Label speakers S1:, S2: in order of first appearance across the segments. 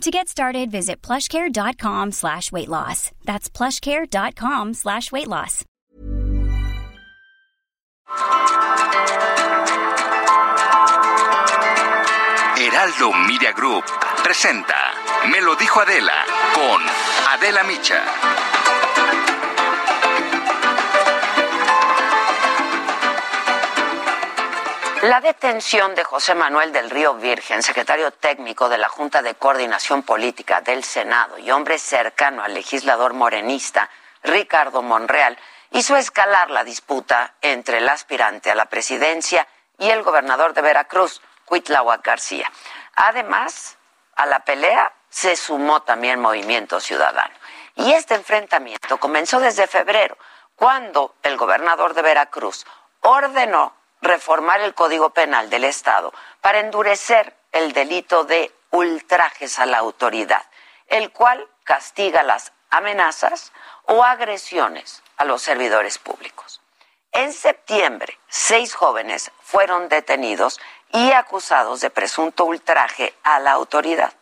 S1: To get started, visit plushcare.com slash weight loss. That's plushcare.com slash weight loss.
S2: Heraldo Media Group presenta Me lo dijo Adela con Adela Micha.
S3: La detención de José Manuel del Río Virgen, secretario técnico de la Junta de Coordinación Política del Senado y hombre cercano al legislador morenista Ricardo Monreal, hizo escalar la disputa entre el aspirante a la presidencia y el gobernador de Veracruz, Cuitláhuac García. Además, a la pelea se sumó también Movimiento Ciudadano. Y este enfrentamiento comenzó desde febrero, cuando el gobernador de Veracruz ordenó reformar el Código Penal del Estado para endurecer el delito de ultrajes a la autoridad, el cual castiga las amenazas o agresiones a los servidores públicos. En septiembre, seis jóvenes fueron detenidos y acusados de presunto ultraje a la autoridad.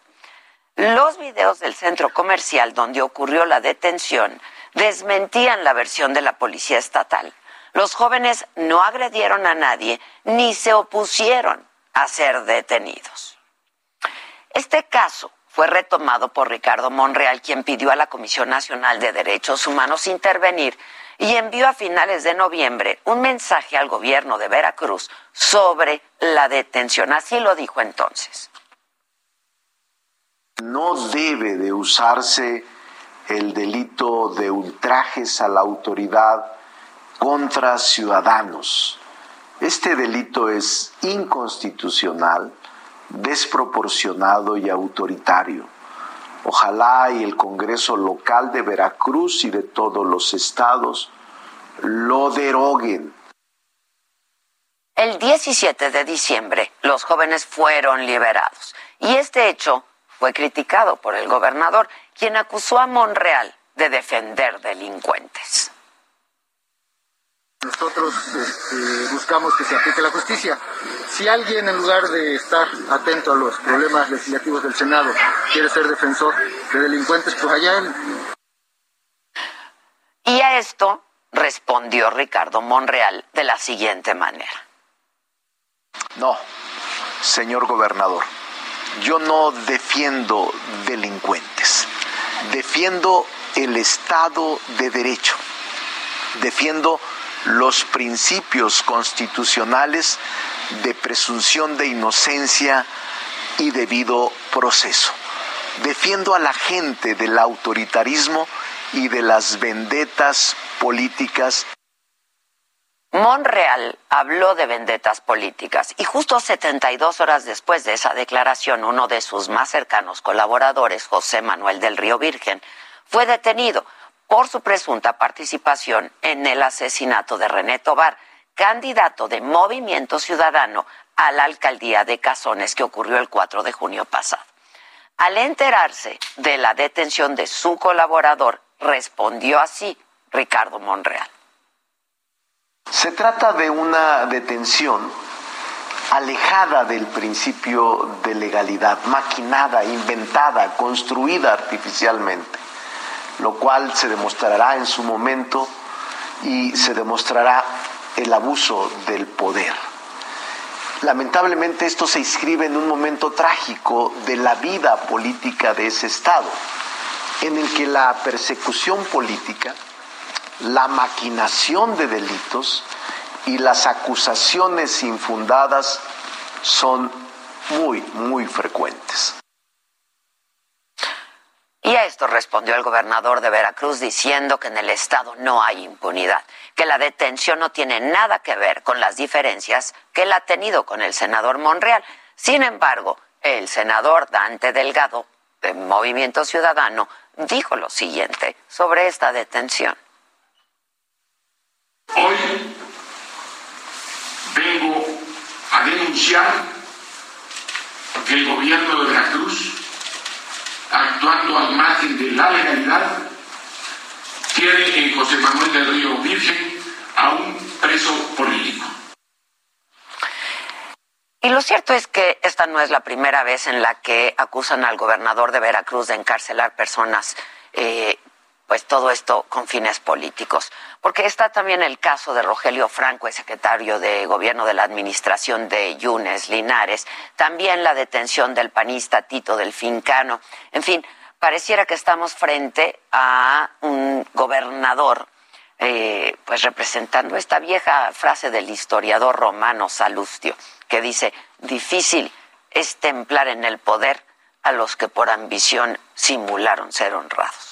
S3: Los videos del centro comercial donde ocurrió la detención desmentían la versión de la policía estatal los jóvenes no agredieron a nadie ni se opusieron a ser detenidos. Este caso fue retomado por Ricardo Monreal, quien pidió a la Comisión Nacional de Derechos Humanos intervenir y envió a finales de noviembre un mensaje al gobierno de Veracruz sobre la detención. Así lo dijo entonces.
S4: No debe de usarse el delito de ultrajes a la autoridad contra ciudadanos. Este delito es inconstitucional, desproporcionado y autoritario. Ojalá y el Congreso local de Veracruz y de todos los estados lo deroguen.
S3: El 17 de diciembre los jóvenes fueron liberados y este hecho fue criticado por el gobernador, quien acusó a Monreal de defender delincuentes.
S5: Nosotros este, buscamos que se aplique la justicia. Si alguien, en lugar de estar atento a los problemas legislativos del Senado, quiere ser defensor de delincuentes, pues allá él.
S3: Y a esto respondió Ricardo Monreal de la siguiente manera.
S4: No, señor gobernador, yo no defiendo delincuentes, defiendo el Estado de Derecho, defiendo los principios constitucionales de presunción de inocencia y debido proceso. Defiendo a la gente del autoritarismo y de las vendetas políticas.
S3: Monreal habló de vendetas políticas y justo 72 horas después de esa declaración, uno de sus más cercanos colaboradores, José Manuel del Río Virgen, fue detenido por su presunta participación en el asesinato de René Tobar, candidato de Movimiento Ciudadano a la alcaldía de Cazones que ocurrió el 4 de junio pasado. Al enterarse de la detención de su colaborador, respondió así Ricardo Monreal.
S4: Se trata de una detención alejada del principio de legalidad, maquinada, inventada, construida artificialmente lo cual se demostrará en su momento y se demostrará el abuso del poder. Lamentablemente esto se inscribe en un momento trágico de la vida política de ese Estado, en el que la persecución política, la maquinación de delitos y las acusaciones infundadas son muy, muy frecuentes.
S3: Y a esto respondió el gobernador de Veracruz diciendo que en el Estado no hay impunidad, que la detención no tiene nada que ver con las diferencias que él ha tenido con el senador Monreal. Sin embargo, el senador Dante Delgado, de Movimiento Ciudadano, dijo lo siguiente sobre esta detención.
S6: Hoy vengo a denunciar que el gobierno de Veracruz actuando al margen de la legalidad, tiene en José Manuel del Río Virgen a un preso político.
S3: Y lo cierto es que esta no es la primera vez en la que acusan al gobernador de Veracruz de encarcelar personas, eh, pues todo esto con fines políticos. Porque está también el caso de Rogelio Franco, el secretario de gobierno de la administración de Yunes Linares, también la detención del panista Tito del Fincano. En fin, pareciera que estamos frente a un gobernador eh, pues representando esta vieja frase del historiador romano Salustio, que dice, difícil es templar en el poder a los que por ambición simularon ser honrados.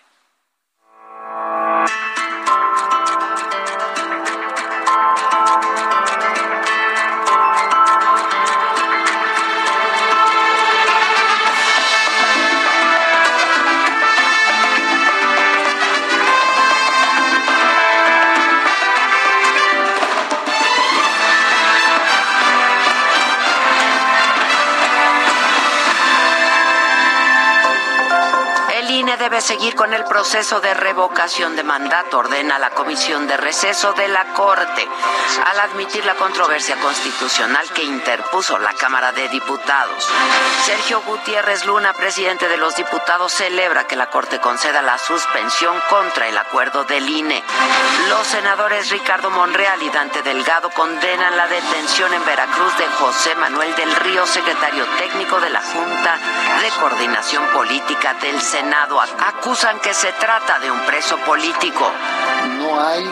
S3: Debe seguir con el proceso de revocación de mandato, ordena la Comisión de Receso de la Corte, al admitir la controversia constitucional que interpuso la Cámara de Diputados. Sergio Gutiérrez Luna, presidente de los diputados, celebra que la Corte conceda la suspensión contra el acuerdo del INE. Los senadores Ricardo Monreal y Dante Delgado condenan la detención en Veracruz de José Manuel del Río, secretario técnico de la Junta de Coordinación Política del Senado acusan que se trata de un preso político.
S7: No hay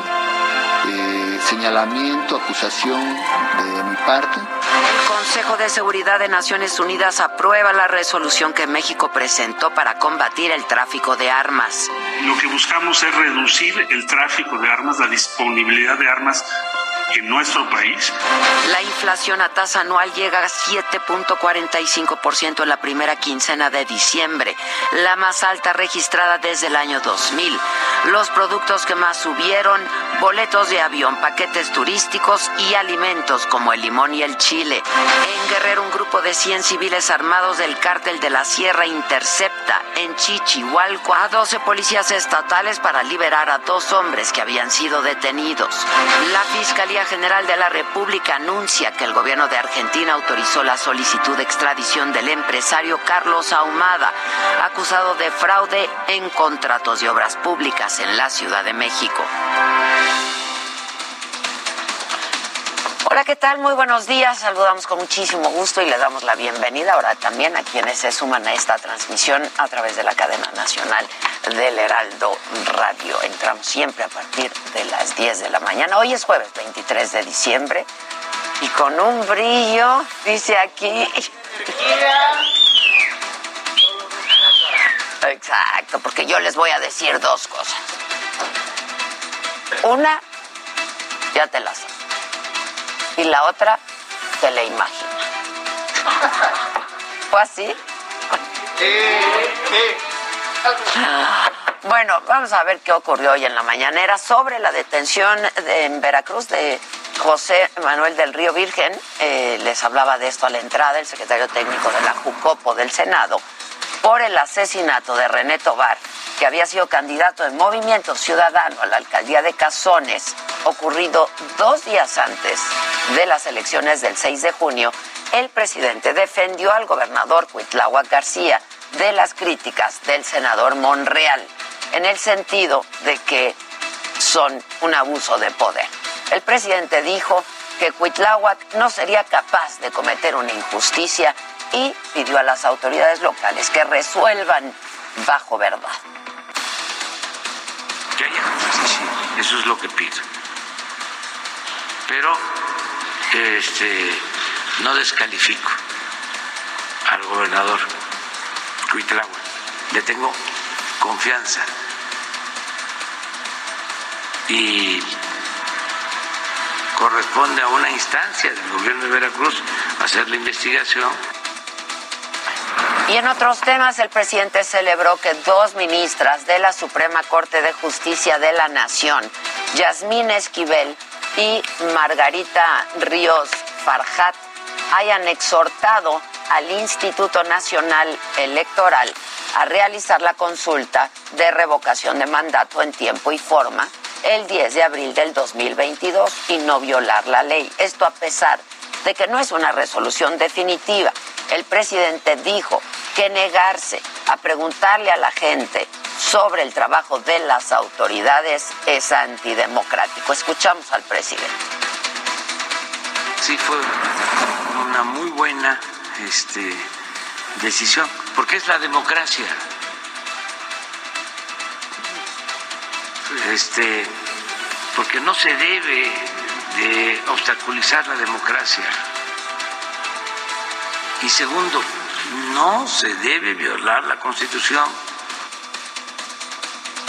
S7: eh, señalamiento, acusación de mi parte.
S3: El Consejo de Seguridad de Naciones Unidas aprueba la resolución que México presentó para combatir el tráfico de armas.
S8: Lo que buscamos es reducir el tráfico de armas, la disponibilidad de armas en nuestro país.
S3: La inflación a tasa anual llega a 7.45% en la primera quincena de diciembre, la más alta registrada desde el año 2000. Los productos que más subieron, boletos de avión, paquetes turísticos y alimentos como el limón y el chile. En Guerrero, un grupo de 100 civiles armados del cártel de la Sierra intercepta en Chichihualco a 12 policías estatales para liberar a dos hombres que habían sido detenidos. La Fiscalía General de la República anuncia que el gobierno de Argentina autorizó la solicitud de extradición del empresario Carlos Ahumada, acusado de fraude en contratos de obras públicas en la Ciudad de México. ¿Qué tal? Muy buenos días. Saludamos con muchísimo gusto y le damos la bienvenida ahora también a quienes se suman a esta transmisión a través de la cadena nacional del Heraldo Radio. Entramos siempre a partir de las 10 de la mañana. Hoy es jueves 23 de diciembre y con un brillo, dice aquí. Exacto, porque yo les voy a decir dos cosas. Una, ya te la sabes y la otra se le imagina. ¿Fue así? Bueno, vamos a ver qué ocurrió hoy en la mañanera sobre la detención en Veracruz de José Manuel del Río Virgen. Eh, les hablaba de esto a la entrada el secretario técnico de la Jucopo del Senado por el asesinato de René Tobar, que había sido candidato de Movimiento Ciudadano a la alcaldía de Cazones, ocurrido dos días antes de las elecciones del 6 de junio, el presidente defendió al gobernador Cuitláhuac García de las críticas del senador Monreal, en el sentido de que son un abuso de poder. El presidente dijo que Cuitláhuac no sería capaz de cometer una injusticia y pidió a las autoridades locales que resuelvan bajo verdad.
S9: Que haya justicia, eso es lo que pido. Pero este, no descalifico al gobernador Cuitlagua, le tengo confianza y corresponde a una instancia del gobierno de Veracruz hacer la investigación
S3: Y en otros temas, el presidente celebró que dos ministras de la Suprema Corte de Justicia de la Nación, Yasmín Esquivel y Margarita Ríos Farjat, hayan exhortado al Instituto Nacional Electoral a realizar la consulta de revocación de mandato en tiempo y forma el 10 de abril del 2022 y no violar la ley. Esto a pesar de que no es una resolución definitiva. El presidente dijo que negarse a preguntarle a la gente sobre el trabajo de las autoridades es antidemocrático. Escuchamos al presidente.
S9: Sí, fue una muy buena este, decisión, porque es la democracia. Este, porque no se debe de obstaculizar la democracia. Y segundo, no se debe violar la Constitución.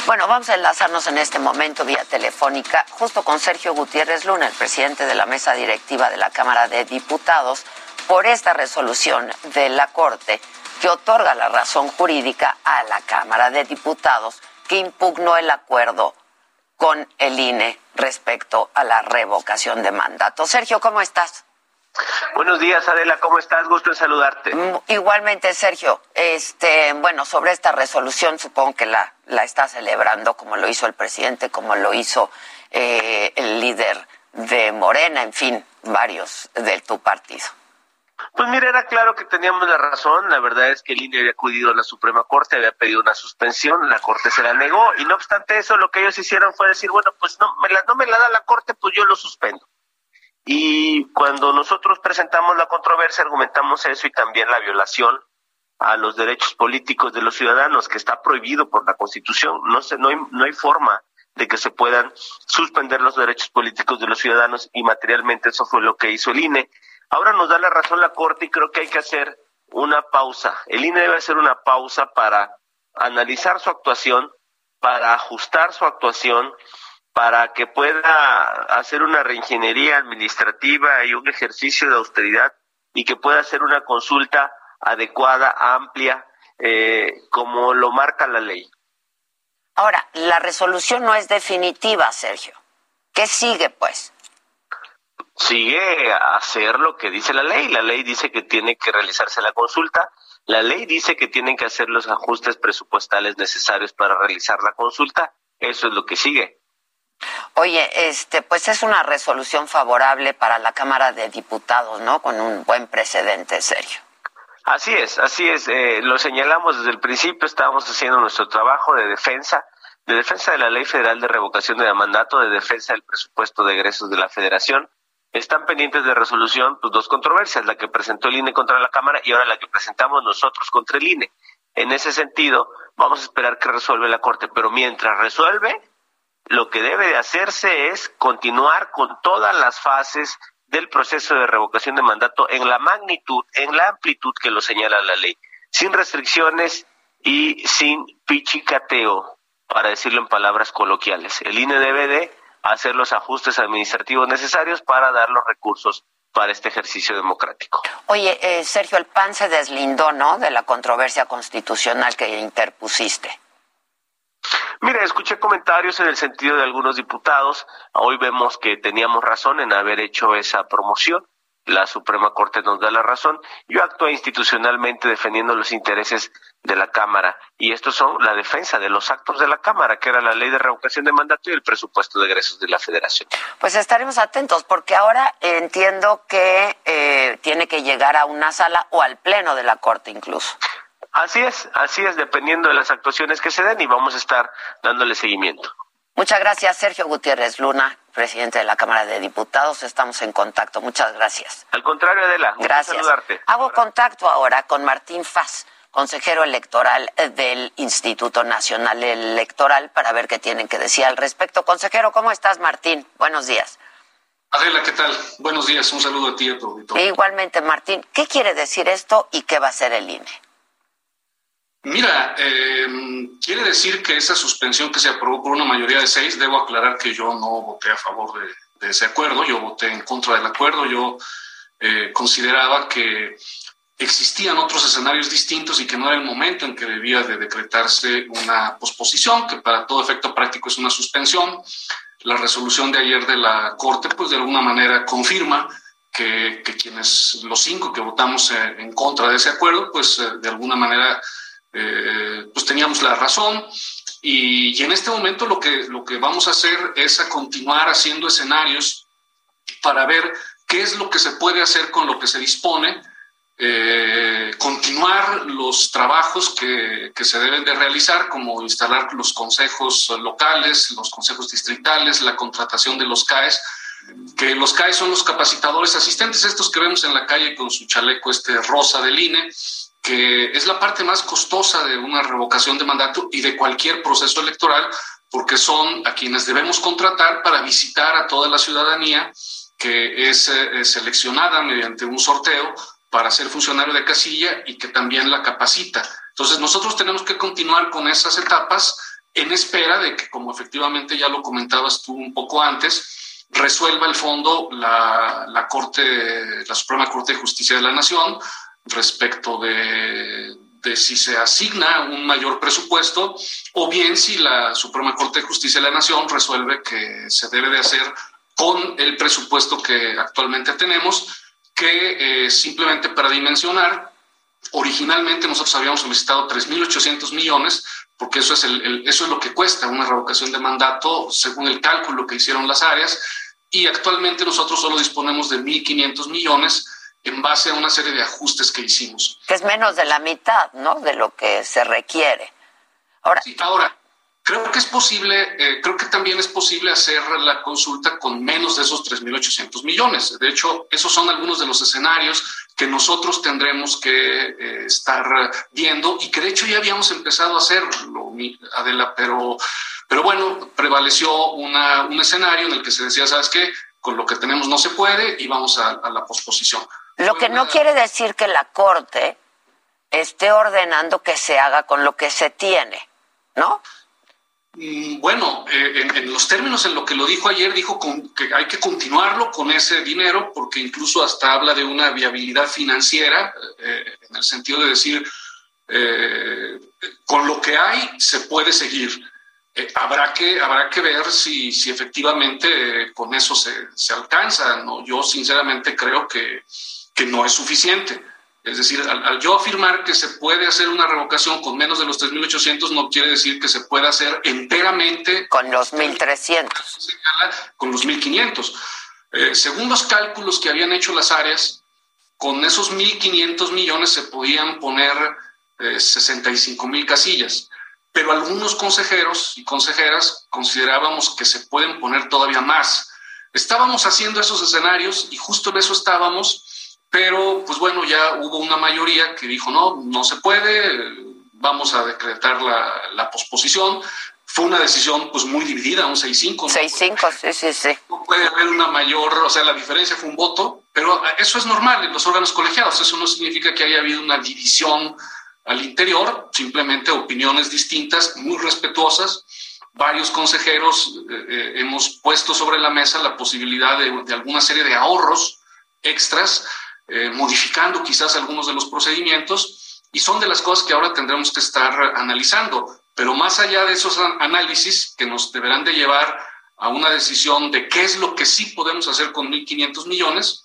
S3: Bueno, vamos a enlazarnos en este momento vía telefónica justo con Sergio Gutiérrez Luna, el presidente de la mesa directiva de la Cámara de Diputados, por esta resolución de la Corte que otorga la razón jurídica a la Cámara de Diputados que impugnó el acuerdo con el INE respecto a la revocación de mandato. Sergio, ¿cómo estás?
S10: Buenos días, Adela, ¿cómo estás? Gusto en saludarte.
S3: Mm, igualmente, Sergio. Este, bueno, sobre esta resolución supongo que la, la está celebrando como lo hizo el presidente, como lo hizo eh, el líder de Morena, en fin, varios de tu partido.
S10: Pues mira, era claro que teníamos la razón. La verdad es que el INE había acudido a la Suprema Corte, había pedido una suspensión, la Corte se la negó y no obstante eso, lo que ellos hicieron fue decir, bueno, pues no me la, no me la da la Corte, pues yo lo suspendo. Y cuando nosotros presentamos la controversia, argumentamos eso y también la violación a los derechos políticos de los ciudadanos, que está prohibido por la Constitución. No, se, no, hay, no hay forma de que se puedan suspender los derechos políticos de los ciudadanos y materialmente eso fue lo que hizo el INE. Ahora nos da la razón la Corte y creo que hay que hacer una pausa. El INE debe hacer una pausa para analizar su actuación, para ajustar su actuación, para que pueda hacer una reingeniería administrativa y un ejercicio de austeridad y que pueda hacer una consulta adecuada, amplia, eh, como lo marca la ley.
S3: Ahora, la resolución no es definitiva, Sergio. ¿Qué sigue, pues?
S10: sigue a hacer lo que dice la ley. La ley dice que tiene que realizarse la consulta. La ley dice que tienen que hacer los ajustes presupuestales necesarios para realizar la consulta. Eso es lo que sigue.
S3: Oye, este, pues es una resolución favorable para la Cámara de Diputados, ¿no? Con un buen precedente, serio.
S10: Así es, así es. Eh, lo señalamos desde el principio. Estábamos haciendo nuestro trabajo de defensa, de defensa de la Ley Federal de Revocación de Mandato, de defensa del presupuesto de egresos de la Federación están pendientes de resolución pues, dos controversias, la que presentó el INE contra la Cámara y ahora la que presentamos nosotros contra el INE. En ese sentido, vamos a esperar que resuelva la Corte, pero mientras resuelve, lo que debe de hacerse es continuar con todas las fases del proceso de revocación de mandato en la magnitud, en la amplitud que lo señala la ley, sin restricciones y sin pichicateo, para decirlo en palabras coloquiales. El INE debe de hacer los ajustes administrativos necesarios para dar los recursos para este ejercicio democrático.
S3: Oye, eh, Sergio, el PAN se deslindó, ¿no?, de la controversia constitucional que interpusiste.
S10: Mira, escuché comentarios en el sentido de algunos diputados. Hoy vemos que teníamos razón en haber hecho esa promoción la Suprema Corte nos da la razón. Yo actué institucionalmente defendiendo los intereses de la Cámara y estos son la defensa de los actos de la Cámara, que era la ley de revocación de mandato y el presupuesto de egresos de la Federación.
S3: Pues estaremos atentos porque ahora entiendo que eh, tiene que llegar a una sala o al pleno de la Corte incluso.
S10: Así es, así es, dependiendo de las actuaciones que se den y vamos a estar dándole seguimiento.
S3: Muchas gracias, Sergio Gutiérrez Luna, presidente de la Cámara de Diputados. Estamos en contacto. Muchas gracias.
S10: Al contrario, Adela.
S3: Gracias.
S10: Saludarte.
S3: Hago contacto ahora con Martín Faz, consejero electoral del Instituto Nacional Electoral, para ver qué tienen que decir al respecto. Consejero, ¿cómo estás, Martín? Buenos días.
S11: Adela, ¿qué tal? Buenos días. Un saludo a ti y a tu
S3: igualmente, Martín. ¿Qué quiere decir esto y qué va a hacer el INE?
S11: Mira, eh, quiere decir que esa suspensión que se aprobó por una mayoría de seis, debo aclarar que yo no voté a favor de, ese acuerdo, yo voté en contra del acuerdo, yo eh, consideraba que existían otros escenarios distintos y que no era el momento en que debía de decretarse una posposición, que para todo efecto práctico es una suspensión. La resolución de ayer de la Corte, pues de alguna manera confirma que, quienes, los cinco que votamos eh, en contra de ese acuerdo, pues eh, de alguna manera eh, pues teníamos la razón. Y, y, en este momento lo que, lo que vamos a hacer es a continuar haciendo escenarios para ver qué es lo que se puede hacer con lo que se dispone, eh, continuar los trabajos que, que, se deben de realizar, como instalar los consejos locales, los consejos distritales, la contratación de los CAES, que los CAES son los capacitadores asistentes, estos que vemos en la calle con su chaleco este rosa del INE, que es la parte más costosa de una revocación de mandato y de cualquier proceso electoral, porque son a quienes debemos contratar para visitar a toda la ciudadanía que es eh, seleccionada mediante un sorteo para ser funcionario de casilla y que también la capacita. Entonces nosotros tenemos que continuar con esas etapas en espera de que, como efectivamente ya lo comentabas tú un poco antes, resuelva el fondo la, la Corte, la Suprema Corte de Justicia de la Nación respecto de, de si se asigna un mayor presupuesto o bien si la Suprema Corte de Justicia de la Nación resuelve que se debe de hacer con el presupuesto que actualmente tenemos, que eh, simplemente para dimensionar, originalmente nosotros habíamos solicitado 3.800 millones, porque eso es, el, eso es lo que cuesta una revocación de mandato según el cálculo que hicieron las áreas, y actualmente nosotros solo disponemos de 1.500 millones en base a una serie de ajustes que hicimos.
S3: Que es menos de la mitad, ¿no? De lo que se requiere.
S11: Ahora, sí, ahora Creo que es posible, eh, creo que también es posible hacer la consulta con menos de esos 3.800 millones. De hecho, esos son algunos de los escenarios que nosotros tendremos que eh, estar viendo y que de hecho ya habíamos empezado a hacerlo, Adela, pero, pero bueno, prevaleció una, un escenario en el que se decía, ¿sabes qué? Con lo que tenemos no se puede y vamos a, la posposición.
S3: Lo que no quiere decir que la Corte esté ordenando que se haga con lo que se tiene, ¿no?
S11: Mm, bueno, eh, en, los términos en lo que lo dijo ayer, dijo que hay que continuarlo con ese dinero porque incluso hasta habla de una viabilidad financiera, eh, en el sentido de decir, eh, con lo que hay se puede seguir. habrá, que, habrá que ver si, si efectivamente con eso se, se alcanza. ¿no? Yo sinceramente creo que, que no es suficiente. Es decir, al, yo afirmar que se puede hacer una revocación con menos de los 3.800 no quiere decir que se pueda hacer enteramente.
S3: Con los 1.300.
S11: Con los 1.500. Eh, según los cálculos que habían hecho las áreas, con esos 1.500 millones se podían poner eh, 65.000 casillas. Pero algunos consejeros y consejeras considerábamos que se pueden poner todavía más. Estábamos haciendo esos escenarios y justo en eso estábamos pero, pues bueno, ya hubo una mayoría que dijo, no, no se puede, vamos a decretar la, la posposición. Fue una decisión pues muy dividida, un 6-5.
S3: 6-5, sí, sí, sí.
S11: No puede haber una mayor, o sea, la diferencia fue un voto, pero eso es normal en los órganos colegiados. Eso no significa que haya habido una división al interior, simplemente opiniones distintas, muy respetuosas. Varios consejeros eh, eh, hemos puesto sobre la mesa la posibilidad de, de alguna serie de ahorros extras eh, modificando quizás algunos de los procedimientos y son de las cosas que ahora tendremos que estar analizando. Pero más allá de esos análisis que nos deberán de llevar a una decisión de qué es lo que sí podemos hacer con 1.500 millones,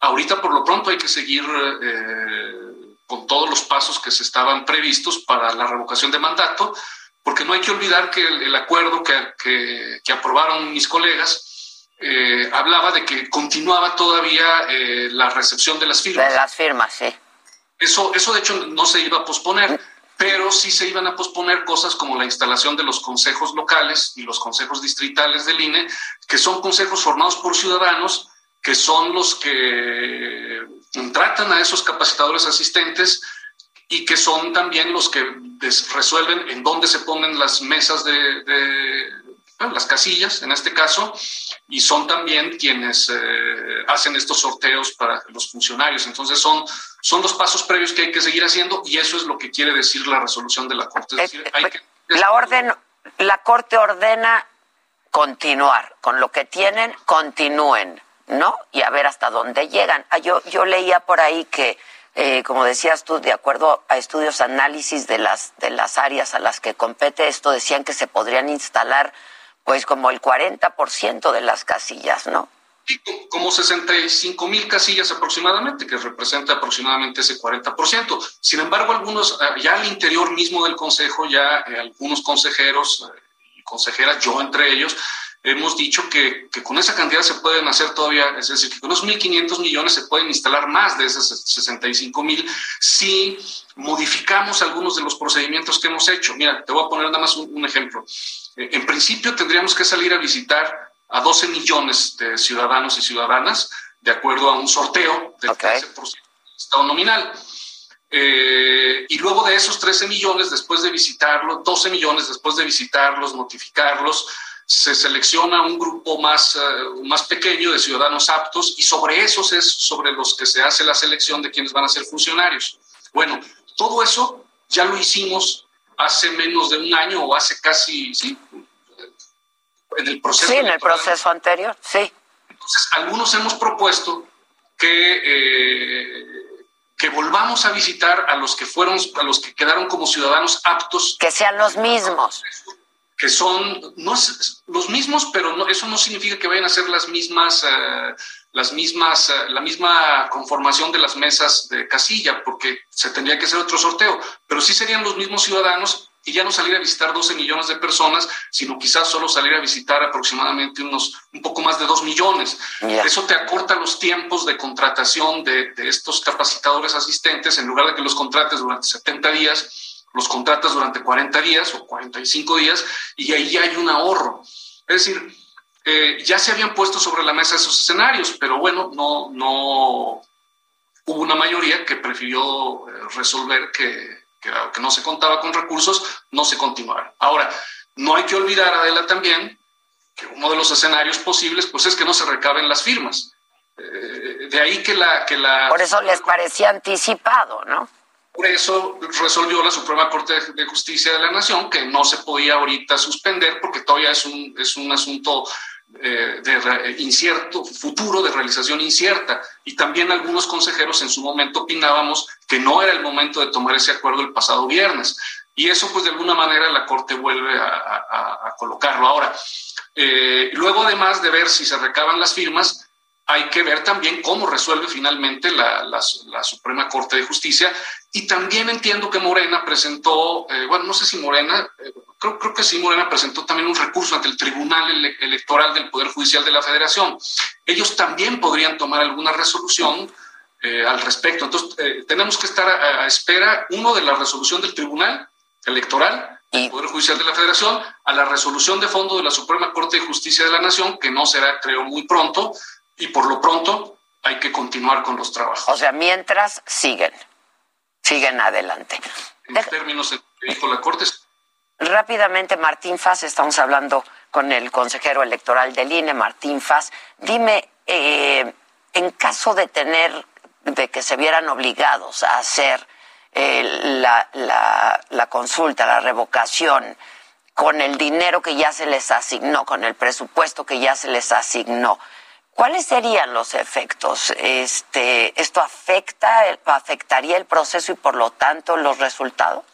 S11: ahorita por lo pronto hay que seguir eh, con todos los pasos que se estaban previstos para la revocación de mandato, porque no hay que olvidar que el, acuerdo que, que aprobaron mis colegas eh, hablaba de que continuaba todavía eh, la recepción de las firmas.
S3: De las firmas, sí.
S11: Eso, eso de hecho no se iba a posponer, pero sí se iban a posponer cosas como la instalación de los consejos locales y los consejos distritales del INE, que son consejos formados por ciudadanos, que son los que contratan a esos capacitadores asistentes y que son también los que resuelven en dónde se ponen las mesas de, las casillas en este caso, y son también quienes eh, hacen estos sorteos para los funcionarios. Entonces son, son los pasos previos que hay que seguir haciendo y eso es lo que quiere decir la resolución de la Corte. Que...
S3: La, orden, la Corte ordena continuar con lo que tienen, continúen, ¿no? Y a ver hasta dónde llegan. Ah, yo, yo leía por ahí que eh, como decías tú, de acuerdo a estudios, análisis de las, de las áreas a las que compete esto, decían que se podrían instalar pues como el 40% de las casillas, ¿no?
S11: como 65 mil casillas aproximadamente, que representa aproximadamente ese 40%. Sin embargo, algunos, eh, ya al interior mismo del Consejo, ya eh, algunos consejeros y consejeras, yo entre ellos, hemos dicho que, que, con esa cantidad se pueden hacer todavía, es decir, que con los 1.500 millones se pueden instalar más de esos 65 mil si modificamos algunos de los procedimientos que hemos hecho. Mira, te voy a poner nada más un, ejemplo. Eh, en principio tendríamos que salir a visitar a 12 millones de ciudadanos y ciudadanas de acuerdo a un sorteo del okay. 13% estado nominal. Eh, y luego de esos 13 millones, después de visitarlos, 12 millones después de visitarlos, notificarlos, se selecciona un grupo más, uh, más pequeño de ciudadanos aptos y sobre esos es sobre los que se hace la selección de quienes van a ser funcionarios. Bueno, todo eso ya lo hicimos hace menos de un año o hace casi, sí, en el proceso.
S3: Sí, en el proceso anterior, sí.
S11: Entonces, algunos hemos propuesto que, eh, que volvamos a visitar a los que fueron, a los que quedaron como ciudadanos aptos.
S3: Que sean los mismos
S11: que son no los mismos, pero no, eso no significa que vayan a ser las mismas, uh, las mismas, uh, la misma conformación de las mesas de casilla, porque se tendría que hacer otro sorteo, pero sí serían los mismos ciudadanos y ya no salir a visitar 12 millones de personas, sino quizás solo salir a visitar aproximadamente unos un poco más de 2 millones. Yeah. Eso te acorta los tiempos de contratación de, de estos capacitadores asistentes, en lugar de que los contrates durante 70 días, los contratas durante 40 días o 45 días y ahí hay un ahorro. Es decir, eh, ya se habían puesto sobre la mesa esos escenarios, pero bueno, no, no hubo una mayoría que prefirió eh, resolver que, que, que no se contaba con recursos, no se continuara. Ahora, no hay que olvidar, Adela, también que uno de los escenarios posibles pues es que no se recaben las firmas. Eh, de ahí que la, que la...
S3: Por eso les parecía anticipado, ¿no?
S11: Por eso resolvió la Suprema Corte de Justicia de la Nación que no se podía ahorita suspender porque todavía es un, es un asunto eh, de incierto, futuro, de realización incierta. Y también algunos consejeros en su momento opinábamos que no era el momento de tomar ese acuerdo el pasado viernes. Y eso, pues, de alguna manera la Corte vuelve a colocarlo. Ahora, eh, luego además de ver si se recaban las firmas, hay que ver también cómo resuelve finalmente la, la, la, Suprema Corte de Justicia. Y también entiendo que Morena presentó, eh, bueno, no sé si Morena, eh, creo, creo, que sí, Morena presentó también un recurso ante el Tribunal Ele Electoral del Poder Judicial de la Federación. Ellos también podrían tomar alguna resolución eh, al respecto. Entonces, eh, tenemos que estar a, a, espera, uno, de la resolución del Tribunal Electoral del Poder Judicial de la Federación, a la resolución de fondo de la Suprema Corte de Justicia de la Nación, que no será, creo, muy pronto, y por lo pronto hay que continuar con los trabajos.
S3: O sea, mientras siguen, siguen adelante.
S11: En De... términos de que dijo la Corte.
S3: Rápidamente, Martín Faz, estamos hablando con el consejero electoral del INE, Martín Faz. Dime, eh, en caso de tener, de que se vieran obligados a hacer eh, la, la, la consulta, la revocación, con el dinero que ya se les asignó, con el presupuesto que ya se les asignó, ¿Cuáles serían los efectos? Este, ¿Esto afecta, afectaría el proceso y por lo tanto los resultados?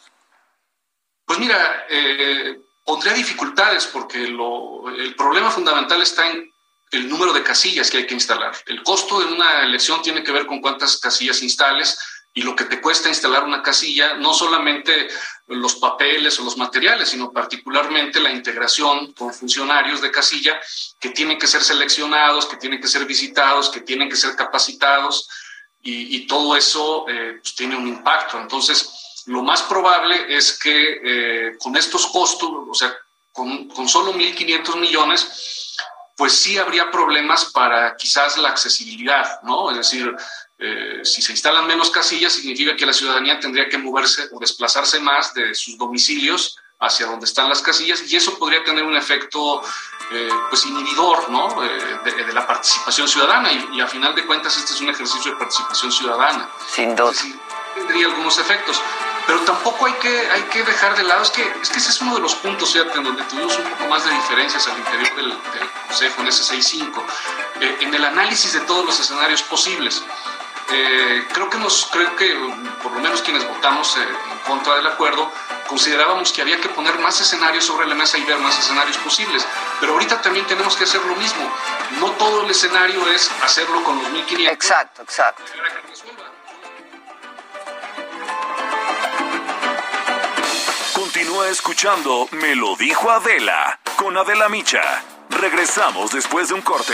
S11: Pues mira, eh, pondría dificultades porque el problema fundamental está en el número de casillas que hay que instalar. El costo de una elección tiene que ver con cuántas casillas instales y lo que te cuesta instalar una casilla, no solamente los papeles o los materiales, sino particularmente la integración con funcionarios de casilla que tienen que ser seleccionados, que tienen que ser visitados, que tienen que ser capacitados y, y todo eso eh, pues tiene un impacto. Entonces, lo más probable es que eh, con estos costos, o sea, con, con solo 1.500 millones, pues sí habría problemas para quizás la accesibilidad, ¿no? Es decir, eh, si se instalan menos casillas, significa que la ciudadanía tendría que moverse o desplazarse más de sus domicilios hacia donde están las casillas y eso podría tener un efecto eh, pues inhibidor ¿no? Eh, de, de, la participación ciudadana y, y, a final de cuentas este es un ejercicio de participación ciudadana.
S3: Sin duda.
S11: Sí, tendría algunos efectos, pero tampoco hay que, hay que dejar de lado, es que, es que ese es uno de los puntos fíjate, en donde tuvimos un poco más de diferencias al interior del, del Consejo en ese 6.5, eh, en el análisis de todos los escenarios posibles. Eh, creo que nos, creo que por lo menos quienes votamos eh, en contra del acuerdo, considerábamos que había que poner más escenarios sobre la mesa y ver más escenarios posibles. Pero ahorita también tenemos que hacer lo mismo. No todo el escenario es hacerlo con los 1.500.
S3: Exacto, exacto.
S2: Continúa escuchando Me lo dijo Adela con Adela Micha. Regresamos después de un corte.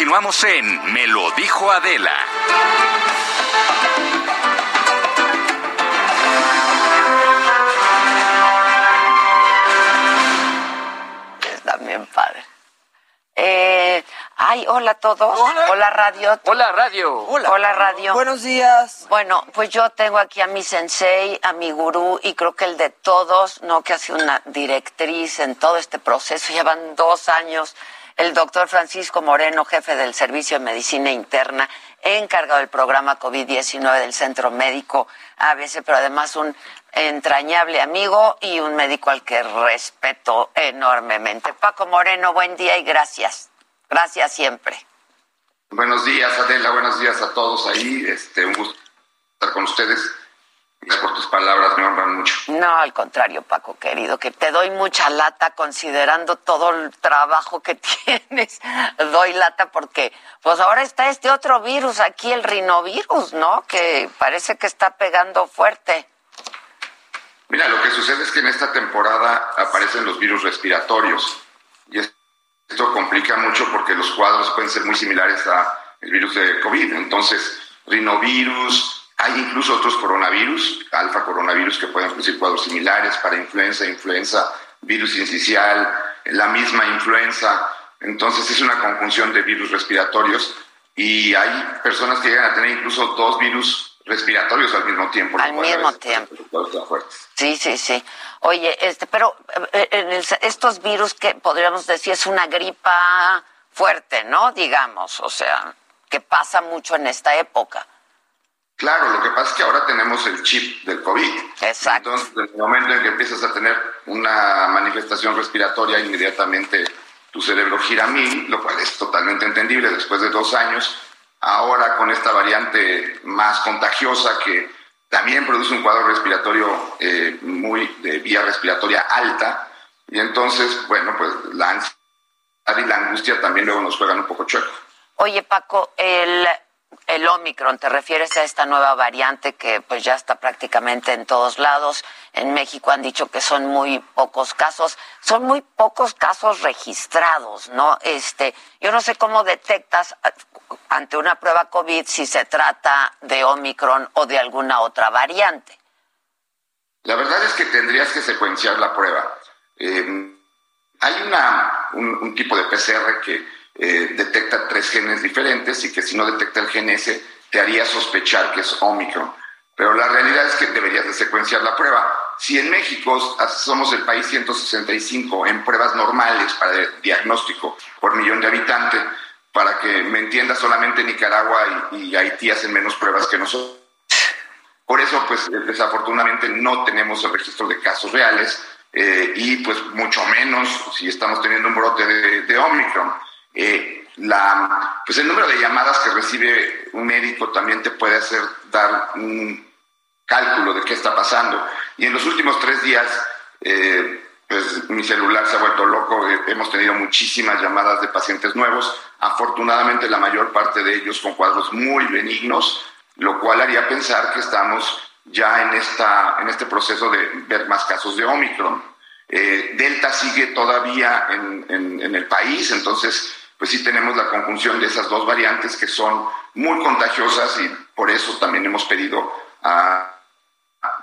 S2: Continuamos en Me lo dijo Adela.
S3: Está bien padre. Eh, ay, hola a todos. Hola, radio.
S12: Hola radio.
S3: Hola. radio.
S13: Buenos días.
S3: Bueno, pues yo tengo aquí a mi sensei, a mi gurú y creo que el de todos, no que ha sido una directriz en todo este proceso. Llevan dos años el doctor Francisco Moreno, jefe del Servicio de Medicina Interna, encargado del programa COVID-19 del Centro Médico ABC, pero además un entrañable amigo y un médico al que respeto enormemente. Paco Moreno, buen día y gracias. Gracias siempre.
S14: Buenos días, Adela, buenos días a todos ahí. Este, un gusto estar con ustedes. Gracias por tus palabras, me honran mucho.
S3: No, al contrario, Paco, querido, que te doy mucha lata considerando todo el trabajo que tienes. Doy lata porque, pues ahora está este otro virus aquí, el rinovirus, ¿no? Que parece que está pegando fuerte.
S14: Mira, lo que sucede es que en esta temporada aparecen los virus respiratorios y esto complica mucho porque los cuadros pueden ser muy similares al virus de COVID. Entonces, rinovirus, hay incluso otros coronavirus, alfa coronavirus, que pueden producir cuadros similares para influenza, influenza, virus incisional, la misma influenza. Entonces es una conjunción de virus respiratorios y hay personas que llegan a tener incluso dos virus respiratorios al mismo tiempo.
S3: Al mismo tiempo. Sí, sí, sí. Oye, este, pero eh, en estos virus que podríamos decir es una gripa fuerte, ¿no? Digamos, o sea, que pasa mucho en esta época.
S14: Claro, lo que pasa es que ahora tenemos el chip del COVID.
S3: Exacto.
S14: Entonces, en el momento en que empiezas a tener una manifestación respiratoria, inmediatamente tu cerebro gira a mil, lo cual es totalmente entendible después de dos años. Ahora con esta variante más contagiosa que también produce un cuadro respiratorio eh, muy de vía respiratoria alta, y entonces, bueno, pues la ansiedad y la angustia también luego nos juegan un poco chueco.
S3: Oye, Paco, el el Omicron, ¿te refieres a esta nueva variante que pues ya está prácticamente en todos lados? En México han dicho que son muy pocos casos, son muy pocos casos registrados, ¿no? Este, yo no sé cómo detectas eh, ante una prueba COVID si se trata de Omicron o de alguna otra variante.
S14: La verdad es que tendrías que secuenciar la prueba. Eh, hay una, un tipo de PCR que eh, detecta tres genes diferentes y que si no detecta el gen S te haría sospechar que es Omicron. Pero la realidad es que deberías de secuenciar la prueba. Si en México somos el país 165 en pruebas normales para diagnóstico por millón de habitantes, para que me entienda, solamente Nicaragua y, Haití hacen menos pruebas que nosotros. Por eso, pues desafortunadamente no tenemos el registro de casos reales eh, y pues mucho menos si estamos teniendo un brote de Omicron. Eh, la, pues el número de llamadas que recibe un médico también te puede hacer dar un cálculo de qué está pasando. Y en los últimos tres días, eh, pues mi celular se ha vuelto loco, eh, hemos tenido muchísimas llamadas de pacientes nuevos, afortunadamente la mayor parte de ellos con cuadros muy benignos, lo cual haría pensar que estamos ya en, esta, en este proceso de ver más casos de Omicron. Eh, Delta sigue todavía en, en, el país, entonces pues sí tenemos la conjunción de esas dos variantes que son muy contagiosas y por eso también hemos pedido a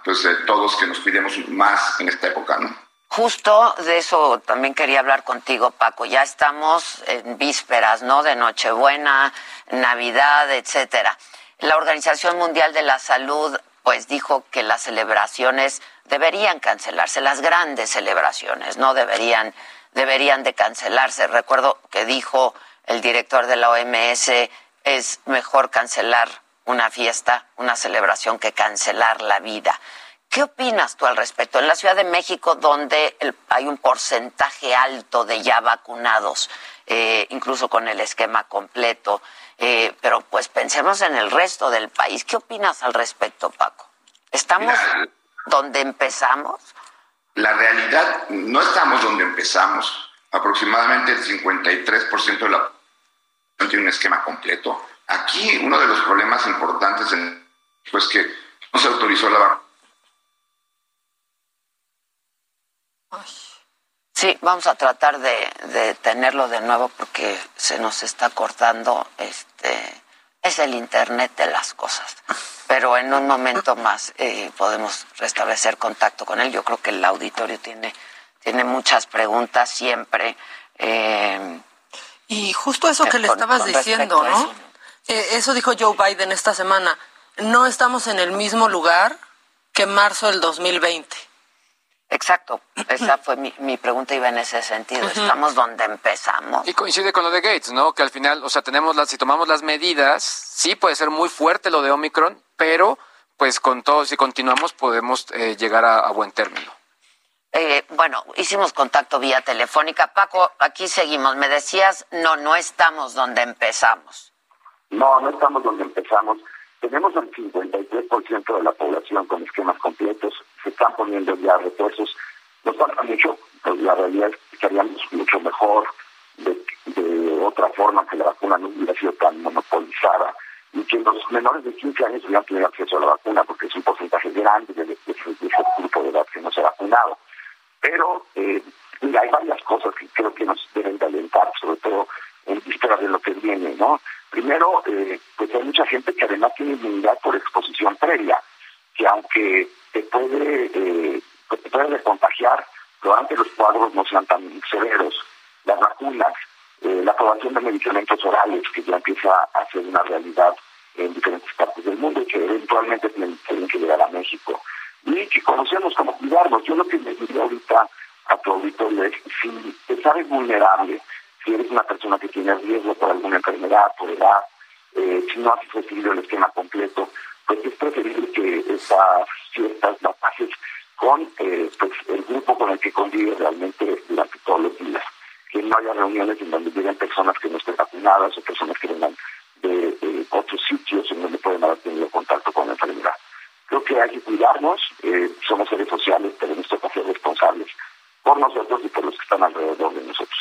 S14: pues todos que nos cuidemos más en esta época, ¿no?
S3: Justo de eso también quería hablar contigo, Paco. Ya estamos en vísperas, ¿no? De Nochebuena, Navidad, etcétera. La Organización Mundial de la Salud, pues dijo que las celebraciones deberían cancelarse, las grandes celebraciones, no deberían, deberían de cancelarse. Recuerdo que dijo el director de la OMS, es mejor cancelar una fiesta, una celebración que cancelar la vida. ¿Qué opinas tú al respecto? En la Ciudad de México, donde hay un porcentaje alto de ya vacunados, eh, incluso con el esquema completo, eh, pero pues pensemos en el resto del país. ¿Qué opinas al respecto, Paco? ¿Estamos donde empezamos?
S14: La realidad, no estamos donde empezamos. Aproximadamente el 53% de la población tiene un esquema completo. Aquí uno de los problemas importantes en, pues que no se autorizó la vacuna
S3: Sí, vamos a tratar de, tenerlo de nuevo porque se nos está cortando. Este es el internet de las cosas. Pero en un momento más eh, podemos restablecer contacto con él. Yo creo que el auditorio tiene tiene muchas preguntas siempre.
S12: Eh, y justo eso que le estabas diciendo, ¿no? Eh, eso dijo Joe Biden esta semana. No estamos en el mismo lugar que marzo del 2020.
S3: Exacto, esa fue mi, mi pregunta, iba en ese sentido. Estamos donde empezamos.
S13: Y coincide con lo de Gates, ¿no? Que al final, o sea, tenemos las, si tomamos las medidas, sí puede ser muy fuerte lo de Omicron, pero pues con todo, si continuamos, podemos eh, llegar a, buen término.
S3: Eh, bueno, hicimos contacto vía telefónica. Paco, aquí seguimos. Me decías, no, no estamos donde empezamos.
S15: No, no estamos donde empezamos. Tenemos el 53% de la población con esquemas completos, están poniendo ya refuerzos. Nos falta mucho, pues la realidad es que estaríamos mucho mejor de, otra forma que la vacuna no hubiera sido tan monopolizada y que los menores de 15 años hubieran tenido acceso a la vacuna porque es un porcentaje grande de, ese grupo de edad que no se ha vacunado. Pero eh, hay varias cosas que creo que nos deben de alentar, sobre todo en vista de lo que viene, ¿no? Primero, eh, pues hay mucha gente que además tiene inmunidad por exposición previa, que aunque te puede, eh, te puede contagiar, probablemente los cuadros no sean tan severos. Las vacunas, eh, la aprobación de medicamentos orales, que ya empieza a ser una realidad en diferentes partes del mundo y que eventualmente tienen, que llegar a México. Y que conocemos cómo cuidarnos. Yo lo que le diría ahorita a tu auditorio es, si te sabes vulnerable, si eres una persona que tiene riesgo por alguna enfermedad, por edad, eh, si no has recibido el esquema completo, pues es preferible que estas fiestas las pases con eh, pues, el grupo con el que convives realmente durante todos los días. Que no haya reuniones en donde lleguen personas que no estén vacunadas o personas que vengan de, otros sitios en donde pueden haber tenido contacto con la enfermedad. Creo que hay que cuidarnos, eh, somos seres sociales, tenemos que ser responsables por nosotros y por los que están alrededor de nosotros.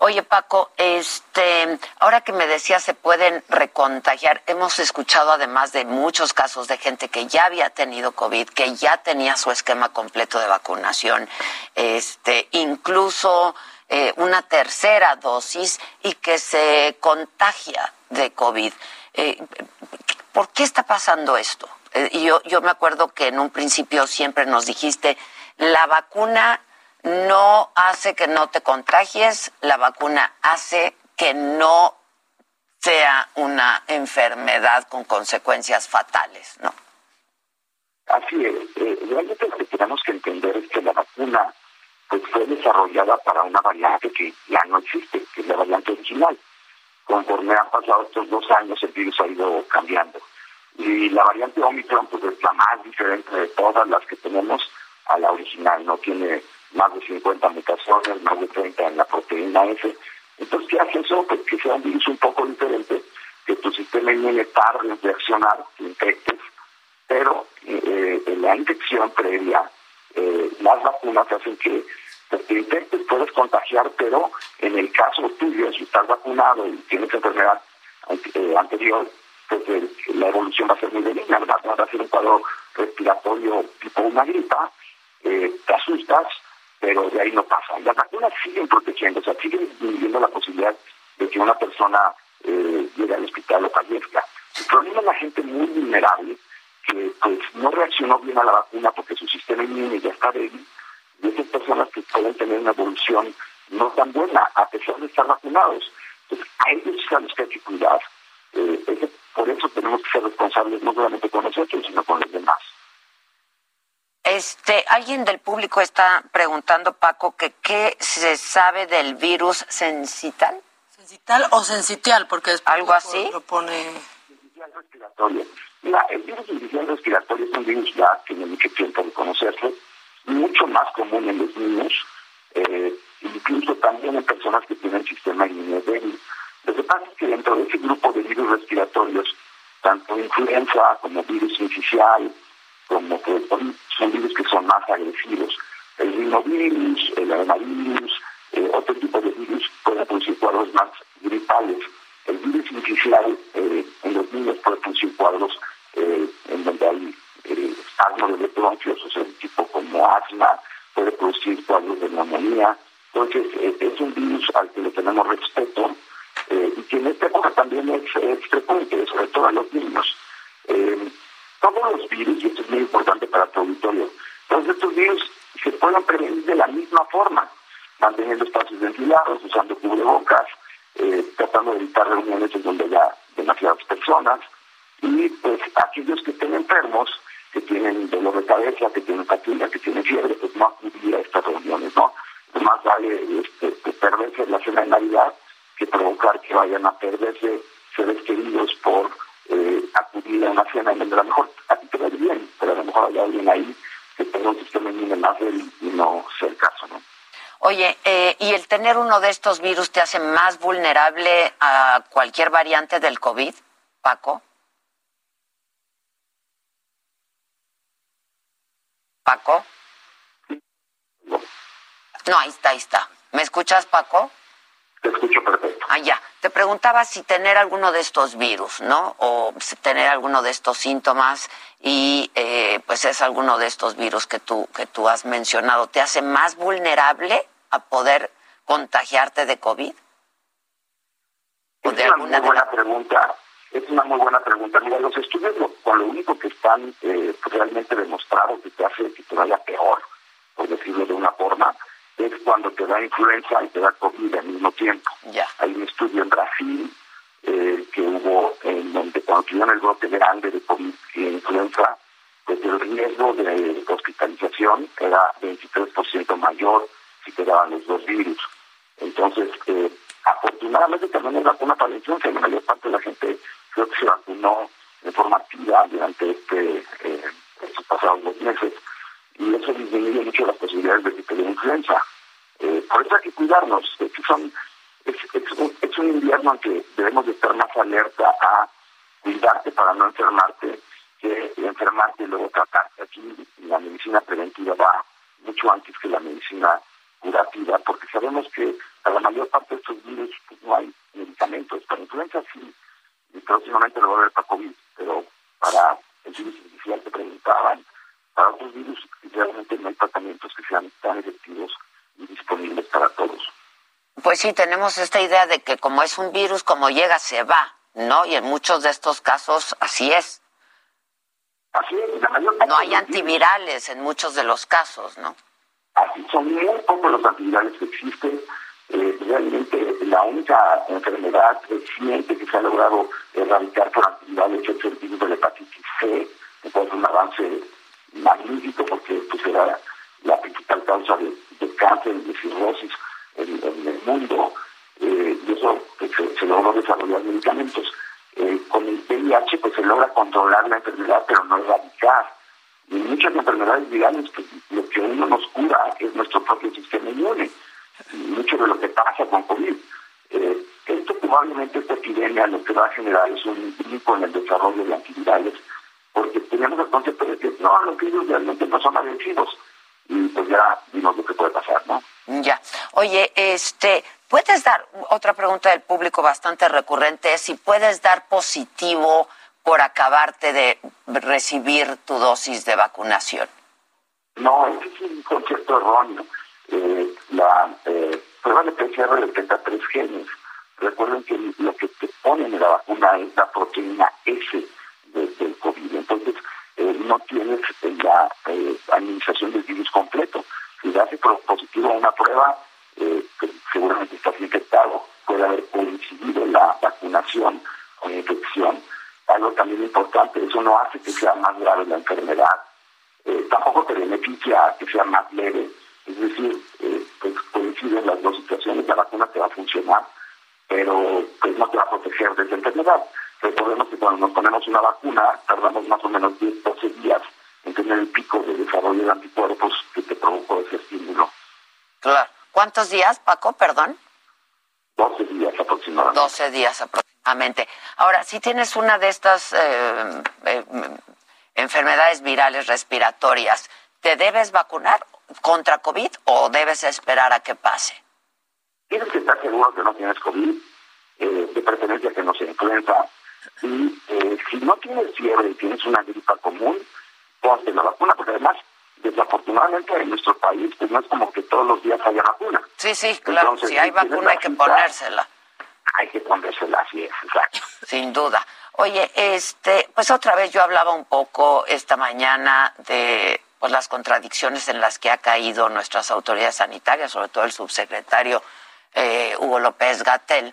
S3: Oye, Paco, este, ahora que me decías se pueden recontagiar, hemos escuchado además de muchos casos de gente que ya había tenido COVID, que ya tenía su esquema completo de vacunación, este, incluso eh, una tercera dosis y que se contagia de COVID. Eh, ¿Por qué está pasando esto? Eh, yo, yo me acuerdo que en un principio siempre nos dijiste, la vacuna no hace que no te contagies, la vacuna hace que no sea una enfermedad con consecuencias fatales, ¿no?
S15: Así es. Eh, realmente lo que tenemos que entender es que la vacuna pues, fue desarrollada para una variante que ya no existe, que es la variante original. Conforme han pasado estos dos años, el virus ha ido cambiando. Y la variante Omicron pues, es la más diferente de todas las que tenemos a la original. No tiene más de 50 mutaciones, más de 30 en la proteína F. Entonces, ¿qué hace eso? Pues que sea un virus un poco diferente, que tu sistema inmune tarde en reaccionar, te infectes, pero eh, en la infección previa, eh, las vacunas hacen que pues, te infectes, puedes contagiar, pero en el caso tuyo, si estás vacunado y tienes enfermedad eh, anterior, pues la evolución va a ser muy benigna, va a ser un cuadro respiratorio tipo una gripa, te asustas, pero de ahí no pasa. Las vacunas siguen protegiendo, o sea, siguen disminuyendo la posibilidad de que una persona eh, llegue al hospital o fallezca. El problema es la gente muy vulnerable que pues no reaccionó bien a la vacuna porque su sistema inmune ya está débil y esas personas que pueden tener una evolución no tan buena a pesar de estar vacunados. Entonces, a ellos a los que hay que cuidar. Eh, por eso tenemos que ser responsables no solamente con nosotros, sino con los demás.
S3: Este, alguien del público está preguntando, Paco, que qué se sabe del virus sensital.
S12: ¿Sensital o sensitial? Porque es
S3: algo así.
S12: Lo pone...
S15: respiratorio. Mira, el virus sensitial respiratorio es un virus ya que tiene mucho tiempo de conocerse, mucho más común en los niños, eh, incluso también en personas que tienen sistema inmune débil. Lo que pasa es que dentro de ese grupo de virus respiratorios, tanto influenza como virus inicial, como que son virus que son más agresivos. El rinovirus, el adenovirus, eh, otro tipo de virus pueden producir cuadros más gripales. El virus inicial eh, en los niños puede producir cuadros eh, en donde hay eh, de bronquios, o sea, tipo como asma, puede producir cuadros de neumonía. Entonces, eh, es un virus al que le tenemos respeto y que en esta época también es, es frecuente, sobre todo en los niños todos los virus, y esto es muy importante para tu auditorio, todos estos virus se pueden prevenir de la misma forma, manteniendo espacios ventilados, usando cubrebocas, eh, tratando de evitar reuniones en donde haya demasiadas personas, y pues aquellos que estén enfermos, que tienen dolor de cabeza, que tienen fatiga, que tienen fiebre, pues no acudir a estas reuniones, ¿no? Más vale este, perderse la cena de Navidad que provocar que vayan a perderse seres queridos por eh, acudir a una cena en donde a lo mejor a ti te va bien, pero a lo mejor hay alguien ahí que tenga un sistema inmune más débil y no sea el caso, ¿no?
S3: Oye, eh, ¿y el tener uno de estos virus te hace más vulnerable a cualquier variante del COVID, Paco? Paco. No, ahí está, ahí está. ¿Me escuchas, Paco?
S15: Te escucho perfecto.
S3: Ya. Te preguntaba si tener alguno de estos virus, ¿no? O tener alguno de estos síntomas y eh, pues es alguno de estos virus que tú, que tú has mencionado, ¿te hace más vulnerable a poder contagiarte de COVID?
S15: Es una muy buena pregunta. Es una muy buena pregunta. Mira, los estudios con lo único que están eh, realmente demostrados que te hace que te vaya peor, por decirlo de una forma, es cuando te da influenza y te da COVID al mismo tiempo. Hay un estudio en Brasil eh, que hubo en donde cuando tuvieron el brote grande de COVID y influenza, pues el riesgo de hospitalización era 23% mayor si te daban los dos virus. Entonces, eh, afortunadamente también hay vacuna para la influenza, la mayor parte de la gente creo que se vacunó de forma activa durante este, eh, estos pasados dos meses y eso disminuye mucho las posibilidades de que te influenza. Eh, por eso hay que cuidarnos. Es, son, es, un, invierno en que debemos de estar más alerta a cuidarte para no enfermarte que enfermarte y luego tratarte. Aquí la medicina preventiva va mucho antes que la medicina curativa, porque sabemos que a la mayor parte de estos virus pues, no hay medicamentos. Para influenza sí, y próximamente lo va a haber para COVID, pero para el virus inicial te preguntaban, para otros virus realmente no hay tratamientos que sean tan efectivos y disponibles para todos.
S3: Pues sí, tenemos esta idea de que como es un virus, como llega, se va, ¿no? Y en muchos de estos casos así es.
S15: Así es, la
S3: mayor No hay antivirales en muchos de los casos, ¿no?
S15: Así son muy pocos los antivirales que existen. Eh, realmente la única enfermedad reciente que se ha logrado erradicar por antivirales es el virus de la hepatitis C, que ser un avance magnífico porque pues era la principal causa de, cáncer y de cirrosis en, el mundo eh, y eso pues, se, logró desarrollar medicamentos. Eh, con el VIH pues se logra controlar la enfermedad pero no erradicar. Y en muchas enfermedades virales pues, lo que uno nos cura es nuestro propio sistema inmune. Mucho de lo que pasa con COVID. Eh, esto probablemente esta epidemia lo que va a generar es un pico en el desarrollo de antivirales porque teníamos el concepto de que no, los virus realmente no son agresivos. Y pues ya vimos lo que puede pasar, ¿no?
S3: Ya. Oye, este, ¿puedes dar, otra pregunta del público bastante recurrente, es si puedes dar positivo por acabarte de recibir tu dosis de vacunación?
S15: No, ese es un concepto erróneo. eh, la eh, prueba de PCR detecta tres genes. Recuerden que lo que te ponen en la vacuna es la proteína S del COVID. Eh, no tienes la administración del virus completo. Si le hace positivo a una prueba, que seguramente estás infectado, puede haber coincidido la vacunación con infección. Algo también importante, eso no hace que sea más grave la enfermedad, tampoco te beneficia que sea más leve es decir, eh, pues coinciden las dos situaciones, la vacuna te va a funcionar, pero pues no te va a proteger de esa enfermedad. Recordemos que cuando nos ponemos una vacuna tardamos más o menos 10, 12 días en tener el pico de desarrollo de anticuerpos que te provocó ese estímulo.
S3: Claro. ¿Cuántos días, Paco, perdón?
S15: 12 días aproximadamente.
S3: 12 días aproximadamente. Ahora, si tienes una de estas eh, eh, enfermedades virales respiratorias, ¿te debes vacunar contra COVID o debes esperar a que pase?
S15: Tienes que estar seguro que no tienes COVID, eh, de preferencia que no se influenza. Y eh, si no tienes fiebre y tienes una gripa común, ponte la vacuna, porque además, desafortunadamente en nuestro país, pues no es como que todos los días haya vacuna.
S3: Sí, sí, claro, si hay vacuna hay que ponérsela.
S15: Hay que ponérsela, así es, exacto.
S3: Sin duda. Oye, este, pues otra vez yo hablaba un poco esta mañana de pues las contradicciones en las que ha caído nuestras autoridades sanitarias, sobre todo el subsecretario eh, Hugo López Gatel,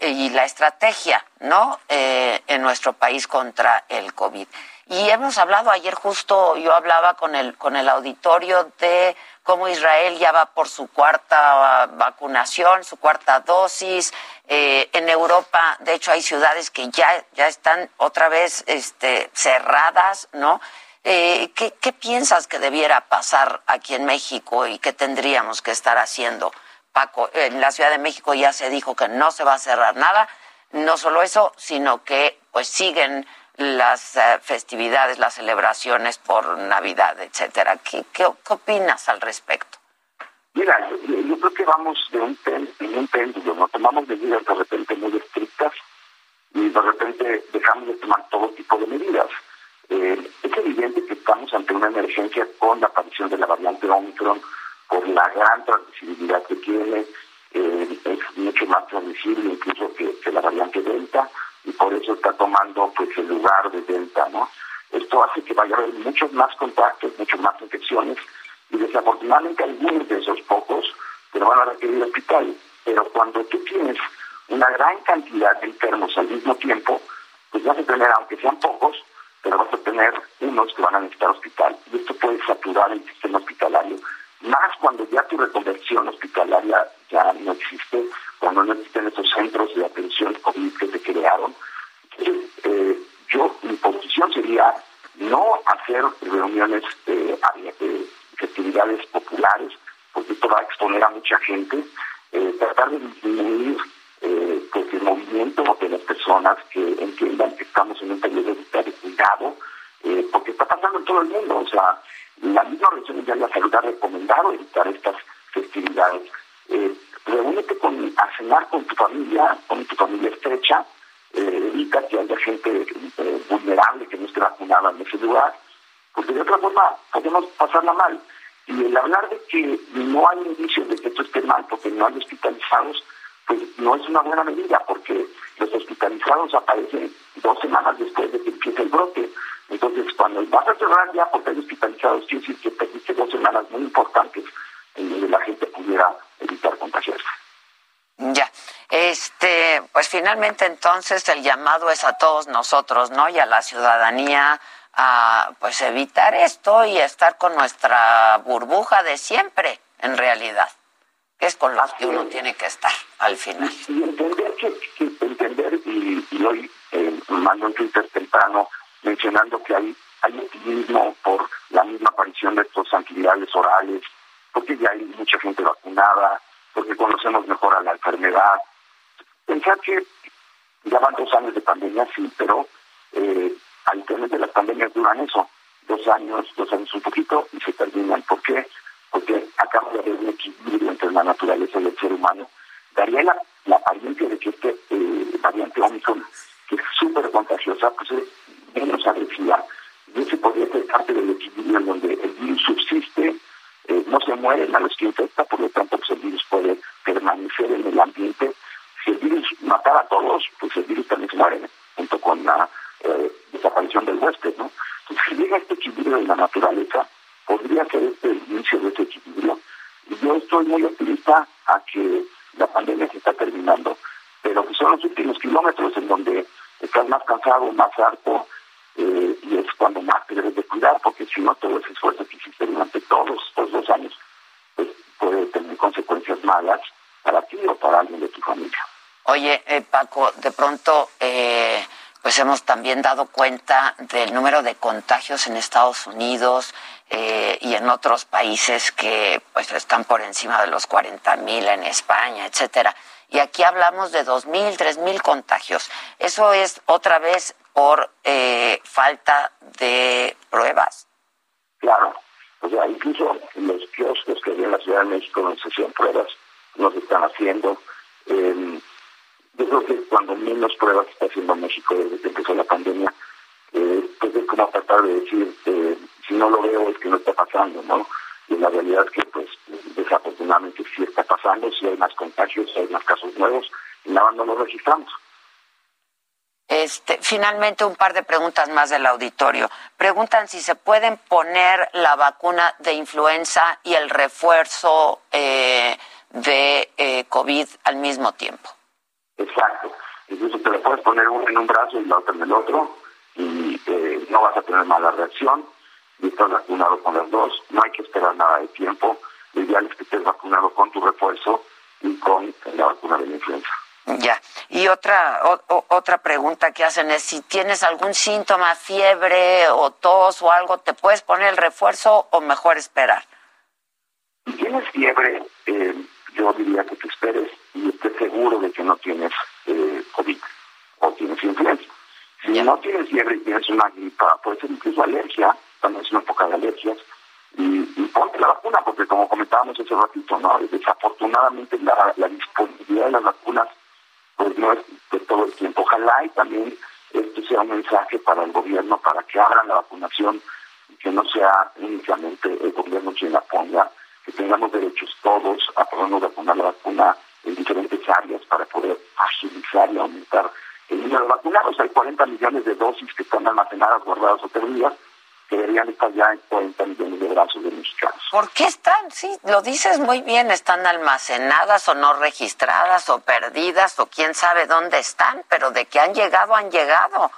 S3: y la estrategia, ¿no? Eh, en nuestro país contra el COVID. Y hemos hablado ayer justo, yo hablaba con el con el auditorio de cómo Israel ya va por su cuarta vacunación, su cuarta dosis. Eh, en Europa, de hecho, hay ciudades que ya ya están otra vez este, cerradas, ¿no? Eh, ¿qué, piensas que debiera pasar aquí en México y qué tendríamos que estar haciendo? Paco, en la Ciudad de México ya se dijo que no se va a cerrar nada, no solo eso, sino que pues siguen las eh, festividades, las celebraciones por Navidad, etcétera. ¿Qué, qué, opinas al respecto?
S15: Mira, yo, creo que vamos de un, en un péndulo, ¿no? Tomamos medidas de repente muy estrictas y de repente dejamos de tomar todo tipo de medidas. Eh, es evidente que estamos ante una emergencia con la aparición de la variante Omicron, por la gran transmisibilidad que tiene, eh, es mucho más transmisible incluso que, la variante Delta, y por eso está tomando pues el lugar de Delta, ¿no? Esto hace que vaya a haber muchos más contactos, muchas más infecciones, y desafortunadamente algunos de esos pocos te van a requerir hospital. Pero cuando tú tienes una gran cantidad de enfermos al mismo tiempo, pues vas a tener, aunque sean pocos, pero vas a tener unos que van a necesitar hospital y esto puede saturar el sistema hospitalario, más cuando ya tu reconversión hospitalaria ya no existe, cuando no existen esos centros de atención COVID que se crearon. Eh, yo, mi posición sería no hacer reuniones, eh, eh, festividades populares, porque esto va a exponer a mucha gente, eh, tratar de disminuir eh, pues el movimiento de las personas que entiendan que estamos en un periodo de cuidado, porque está pasando en todo el mundo. O sea, la misma Organización de la Salud ha recomendado evitar estas festividades. Eh, reúnete con, a cenar con tu familia, con tu familia estrecha, eh, evita que haya gente eh, vulnerable que no esté vacunada en ese lugar, porque de otra forma podemos pasarla mal. Y el hablar de que no hay indicios de que esto esté mal porque no hay hospitalizados, pues no es una buena medida porque los hospitalizados aparecen dos semanas después de que empiece el brote. Entonces, cuando vas a cerrar ya porque hay hospitalizados, quiere decir que perdiste dos semanas muy importantes en donde la gente pudiera evitar contagiarse.
S3: Ya, este, pues finalmente entonces el llamado es a todos nosotros, ¿no? Y a la ciudadanía a pues evitar esto y estar con nuestra burbuja de siempre, en realidad es con los que uno tiene que estar al final.
S15: Y, entender que, entender, y, hoy eh, mando un Twitter temprano mencionando que hay, hay optimismo por la misma aparición de estos antivirales orales, porque ya hay mucha gente vacunada, porque conocemos mejor a la enfermedad. Pensar que ya van dos años de pandemia, sí, pero eh, habitualmente las pandemias duran eso, dos años, dos años un poquito y se terminan. ¿Por qué? porque acaba de haber un equilibrio entre la naturaleza y el ser humano, daría la, apariencia de que este eh, variante Omicron, que es súper contagiosa, pues es en esa agresividad. Y ese podría ser parte del equilibrio en donde el virus subsiste, eh, no se mueren a los que infecta, por lo tanto pues, el virus puede permanecer en el ambiente. Si el virus matara a todos, pues el virus también se muere, junto con la eh, desaparición del huésped, ¿no? Entonces, si llega este equilibrio de la naturaleza, podría ser este el inicio de este equilibrio. Y yo estoy muy optimista a que la pandemia se está terminando, pero que son los últimos kilómetros en donde estás más cansado, más harto, eh, y es cuando más te debes de cuidar, porque si no todo ese esfuerzo que hiciste durante todos estos dos años pues, puede tener consecuencias malas para ti o para alguien de tu familia.
S3: Oye, eh, Paco, de pronto, eh, pues hemos también dado cuenta del número de contagios en Estados Unidos eh, y en otros países que pues están por encima de los 40 mil en España, etcétera. Y aquí hablamos de dos mil, tres mil contagios. Eso es otra vez por falta de pruebas.
S15: Claro, o sea, incluso los kioscos que hay en la Ciudad de México donde se hacían pruebas no se están haciendo. Eh, yo que cuando menos pruebas está haciendo México desde que empezó la pandemia, eh, pues es como tratar de decir, eh, si no lo veo es que no está pasando, ¿no? Y la realidad es que, pues, desafortunadamente sí está pasando, si hay más contagios, hay más casos nuevos, y nada no lo registramos.
S3: Este, finalmente, un par de preguntas más del auditorio. Preguntan si se pueden poner la vacuna de influenza y el refuerzo eh, de eh, COVID al mismo tiempo.
S15: Exacto. Incluso te lo puedes poner uno en un brazo y la otra en el otro y eh, no vas a tener mala reacción. Y estás vacunado con las dos. No hay que esperar nada de tiempo. Lo ideal es que estés vacunado con tu refuerzo y con la vacuna de la influenza.
S3: Ya. Y otra otra pregunta que hacen es si tienes algún síntoma, fiebre o tos o algo, ¿te puedes poner el refuerzo o mejor esperar?
S15: Si tienes fiebre, eh, yo diría que te esperes y estés seguro de que no tienes eh, COVID o tienes influenza. Si no tienes fiebre y tienes una gripa, puede ser incluso alergia, también es una época de alergias, y, ponte la vacuna, porque como comentábamos hace ratito, ¿no? desafortunadamente la, disponibilidad de las vacunas pues no es de todo el tiempo. Ojalá y también esto sea un mensaje para el gobierno, para que abran la vacunación y que no sea únicamente el gobierno quien la ponga que tengamos derechos todos a podernos vacunar la vacuna en diferentes áreas para poder agilizar y aumentar el número de vacunados. Hay 40 millones de dosis que están almacenadas, guardadas o perdidas,
S3: Sí, lo dices muy bien, están almacenadas o no registradas o perdidas o quién sabe dónde están, pero de que han llegado, han llegado.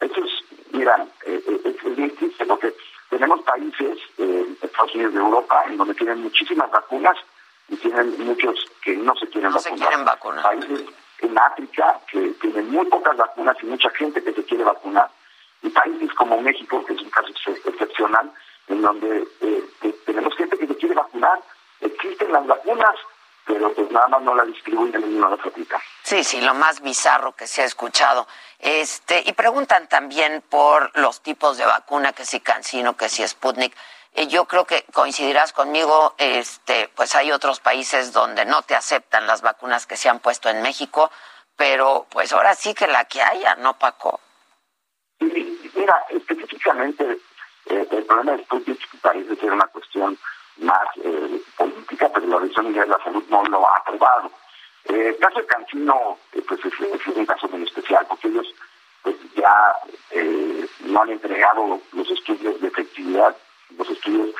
S15: Eso es, mira, eh, eh, es triste porque tenemos países, eh, Estados Unidos de Europa, en donde tienen muchísimas vacunas y tienen muchos que no se quieren vacunar. Países en África que tienen muy pocas vacunas y mucha gente que se quiere vacunar. Y países como México, que es un caso excepcional, en donde eh, tenemos gente que se quiere vacunar. Existen las vacunas, pero pues nada más no la distribuyen en una otra
S3: Sí, sí, lo más bizarro que se ha escuchado. Este, y preguntan también por los tipos de vacuna, que si Cancino, que si Sputnik. Y yo creo que coincidirás conmigo, este, pues hay otros países donde no te aceptan las vacunas que se han puesto en México, pero pues ahora sí que la que haya, ¿no, Paco?
S15: Sí, mira, específicamente eh, el problema de Sputnik parece ser una cuestión más eh, política, pero la Organización Mundial de la Salud no lo ha aprobado. Eh, el caso de Cancino pues es, un caso muy especial porque ellos pues, ya no han entregado los estudios de efectividad, los estudios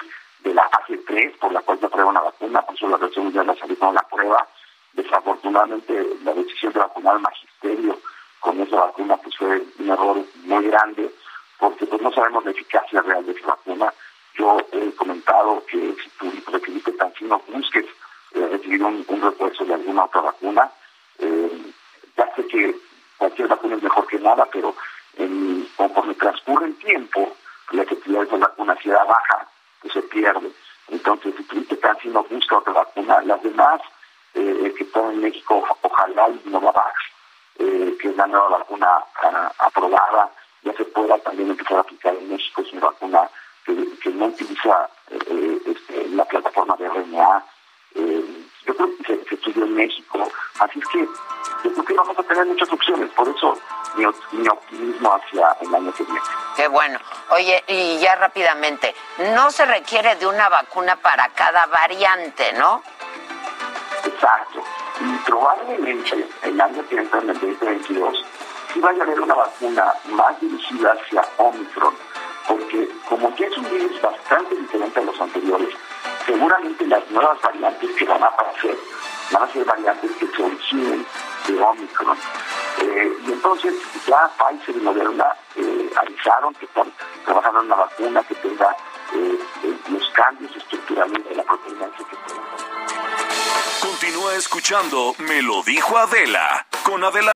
S15: de la fase 3 por la cual se aprueba una vacuna, por eso la Organización Mundial de la Salud no la aprueba. Desafortunadamente la decisión de vacunar al magisterio con esa vacuna pues fue un error muy grande porque pues no sabemos la eficacia real de esa vacuna yo he comentado que si tú requeriste tan no busques eh, recibir un, refuerzo de alguna otra vacuna. Eh, ya sé que cualquier vacuna es mejor que nada, pero conforme transcurre el tiempo, la efectividad de esa vacuna si da baja, pues se pierde. Entonces, si tuviste cáncer, no busca otra vacuna. Las demás eh, que están en México, ojalá y no la eh, que es la nueva vacuna ah, aprobada, ya se pueda también empezar a aplicar en México, es una vacuna que, no utiliza eh, este, la plataforma de RNA. Eh, yo creo que se, estudió en México, así es que yo creo que vamos a tener muchas opciones, por eso mi, optimismo hacia el año que viene.
S3: Qué bueno. Oye, y ya rápidamente, no se requiere de una vacuna para cada variante, ¿no?
S15: Exacto. Y probablemente el año que entra, en el 2022, sí vaya a haber una vacuna más dirigida hacia Omicron, porque como que es un virus bastante diferente a los anteriores, seguramente las nuevas variantes que van a aparecer van a ser variantes que se originen de Omicron. Eh, y entonces ya Pfizer y Moderna eh, avisaron que están trabajando en una vacuna que tenga eh, los cambios estructurales de la proteína que
S2: Continúa escuchando Me lo dijo Adela con Adela.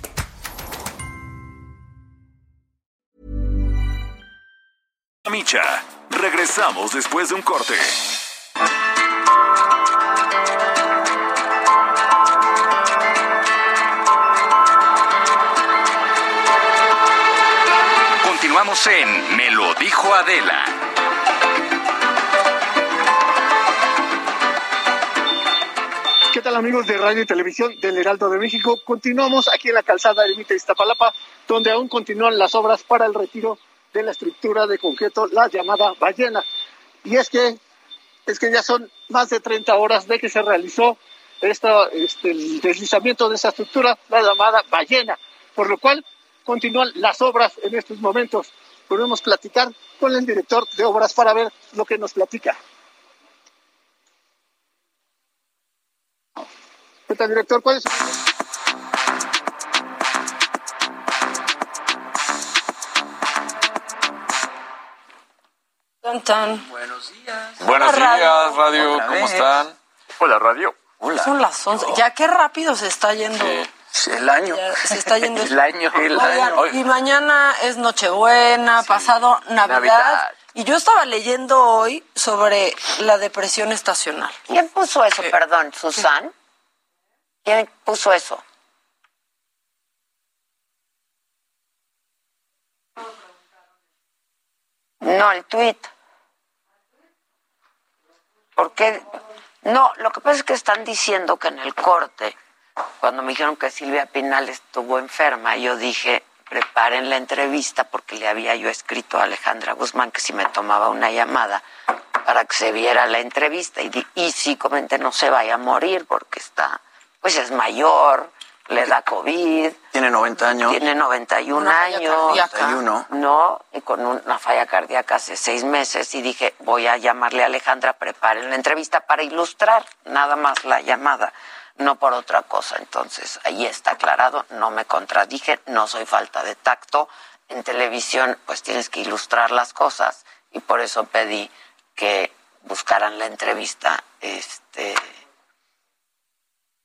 S2: Micha, regresamos después de un corte. Continuamos en Me lo dijo Adela.
S16: ¿Qué tal amigos de radio y televisión del Heraldo de México? Continuamos aquí en la calzada de Mita Iztapalapa, donde aún continúan las obras para el retiro de la estructura de concreto, la llamada ballena. Y es que, es que ya son más de 30 horas de que se realizó esta, este, el deslizamiento de esa estructura, la llamada ballena, por lo cual continúan las obras en estos momentos. Podemos platicar con el director de obras para ver lo que nos platica. ¿Qué tal, director? ¿Cuál es
S17: Buenos días.
S18: Buenos días, Radio. ¿Cómo están?
S13: Hola, Radio.
S17: Hola.
S12: Son las 11. Ya qué rápido se está yendo.
S17: El año.
S12: Ya se está yendo.
S17: el año. El
S12: Oigan,
S17: año.
S12: y mañana es Nochebuena, pasado Navidad,
S17: Navidad.
S12: Y yo estaba leyendo hoy sobre la depresión estacional.
S3: ¿Quién puso eso, perdón? ¿Susan? ¿Quién puso eso? No, el tweet. ¿Por qué? No, lo que pasa es que están diciendo que en el corte, cuando me dijeron que Silvia Pinal estuvo enferma, yo dije, preparen la entrevista porque le había yo escrito a Alejandra Guzmán que si me tomaba una llamada para que se viera la entrevista. Y, y sí, comenté, no se vaya a morir porque está, pues es mayor, le da COVID.
S17: Tiene 90 años.
S3: Tiene 91
S12: Una falla
S3: años.
S12: cardíaca.
S17: 91.
S3: No, y con una falla cardíaca hace seis meses y dije, voy a llamarle a Alejandra, preparen la entrevista para ilustrar nada más la llamada, no por otra cosa. Entonces, ahí está aclarado, no me contradije, no soy falta de tacto. En televisión, pues tienes que ilustrar las cosas y por eso pedí que buscaran la entrevista, este,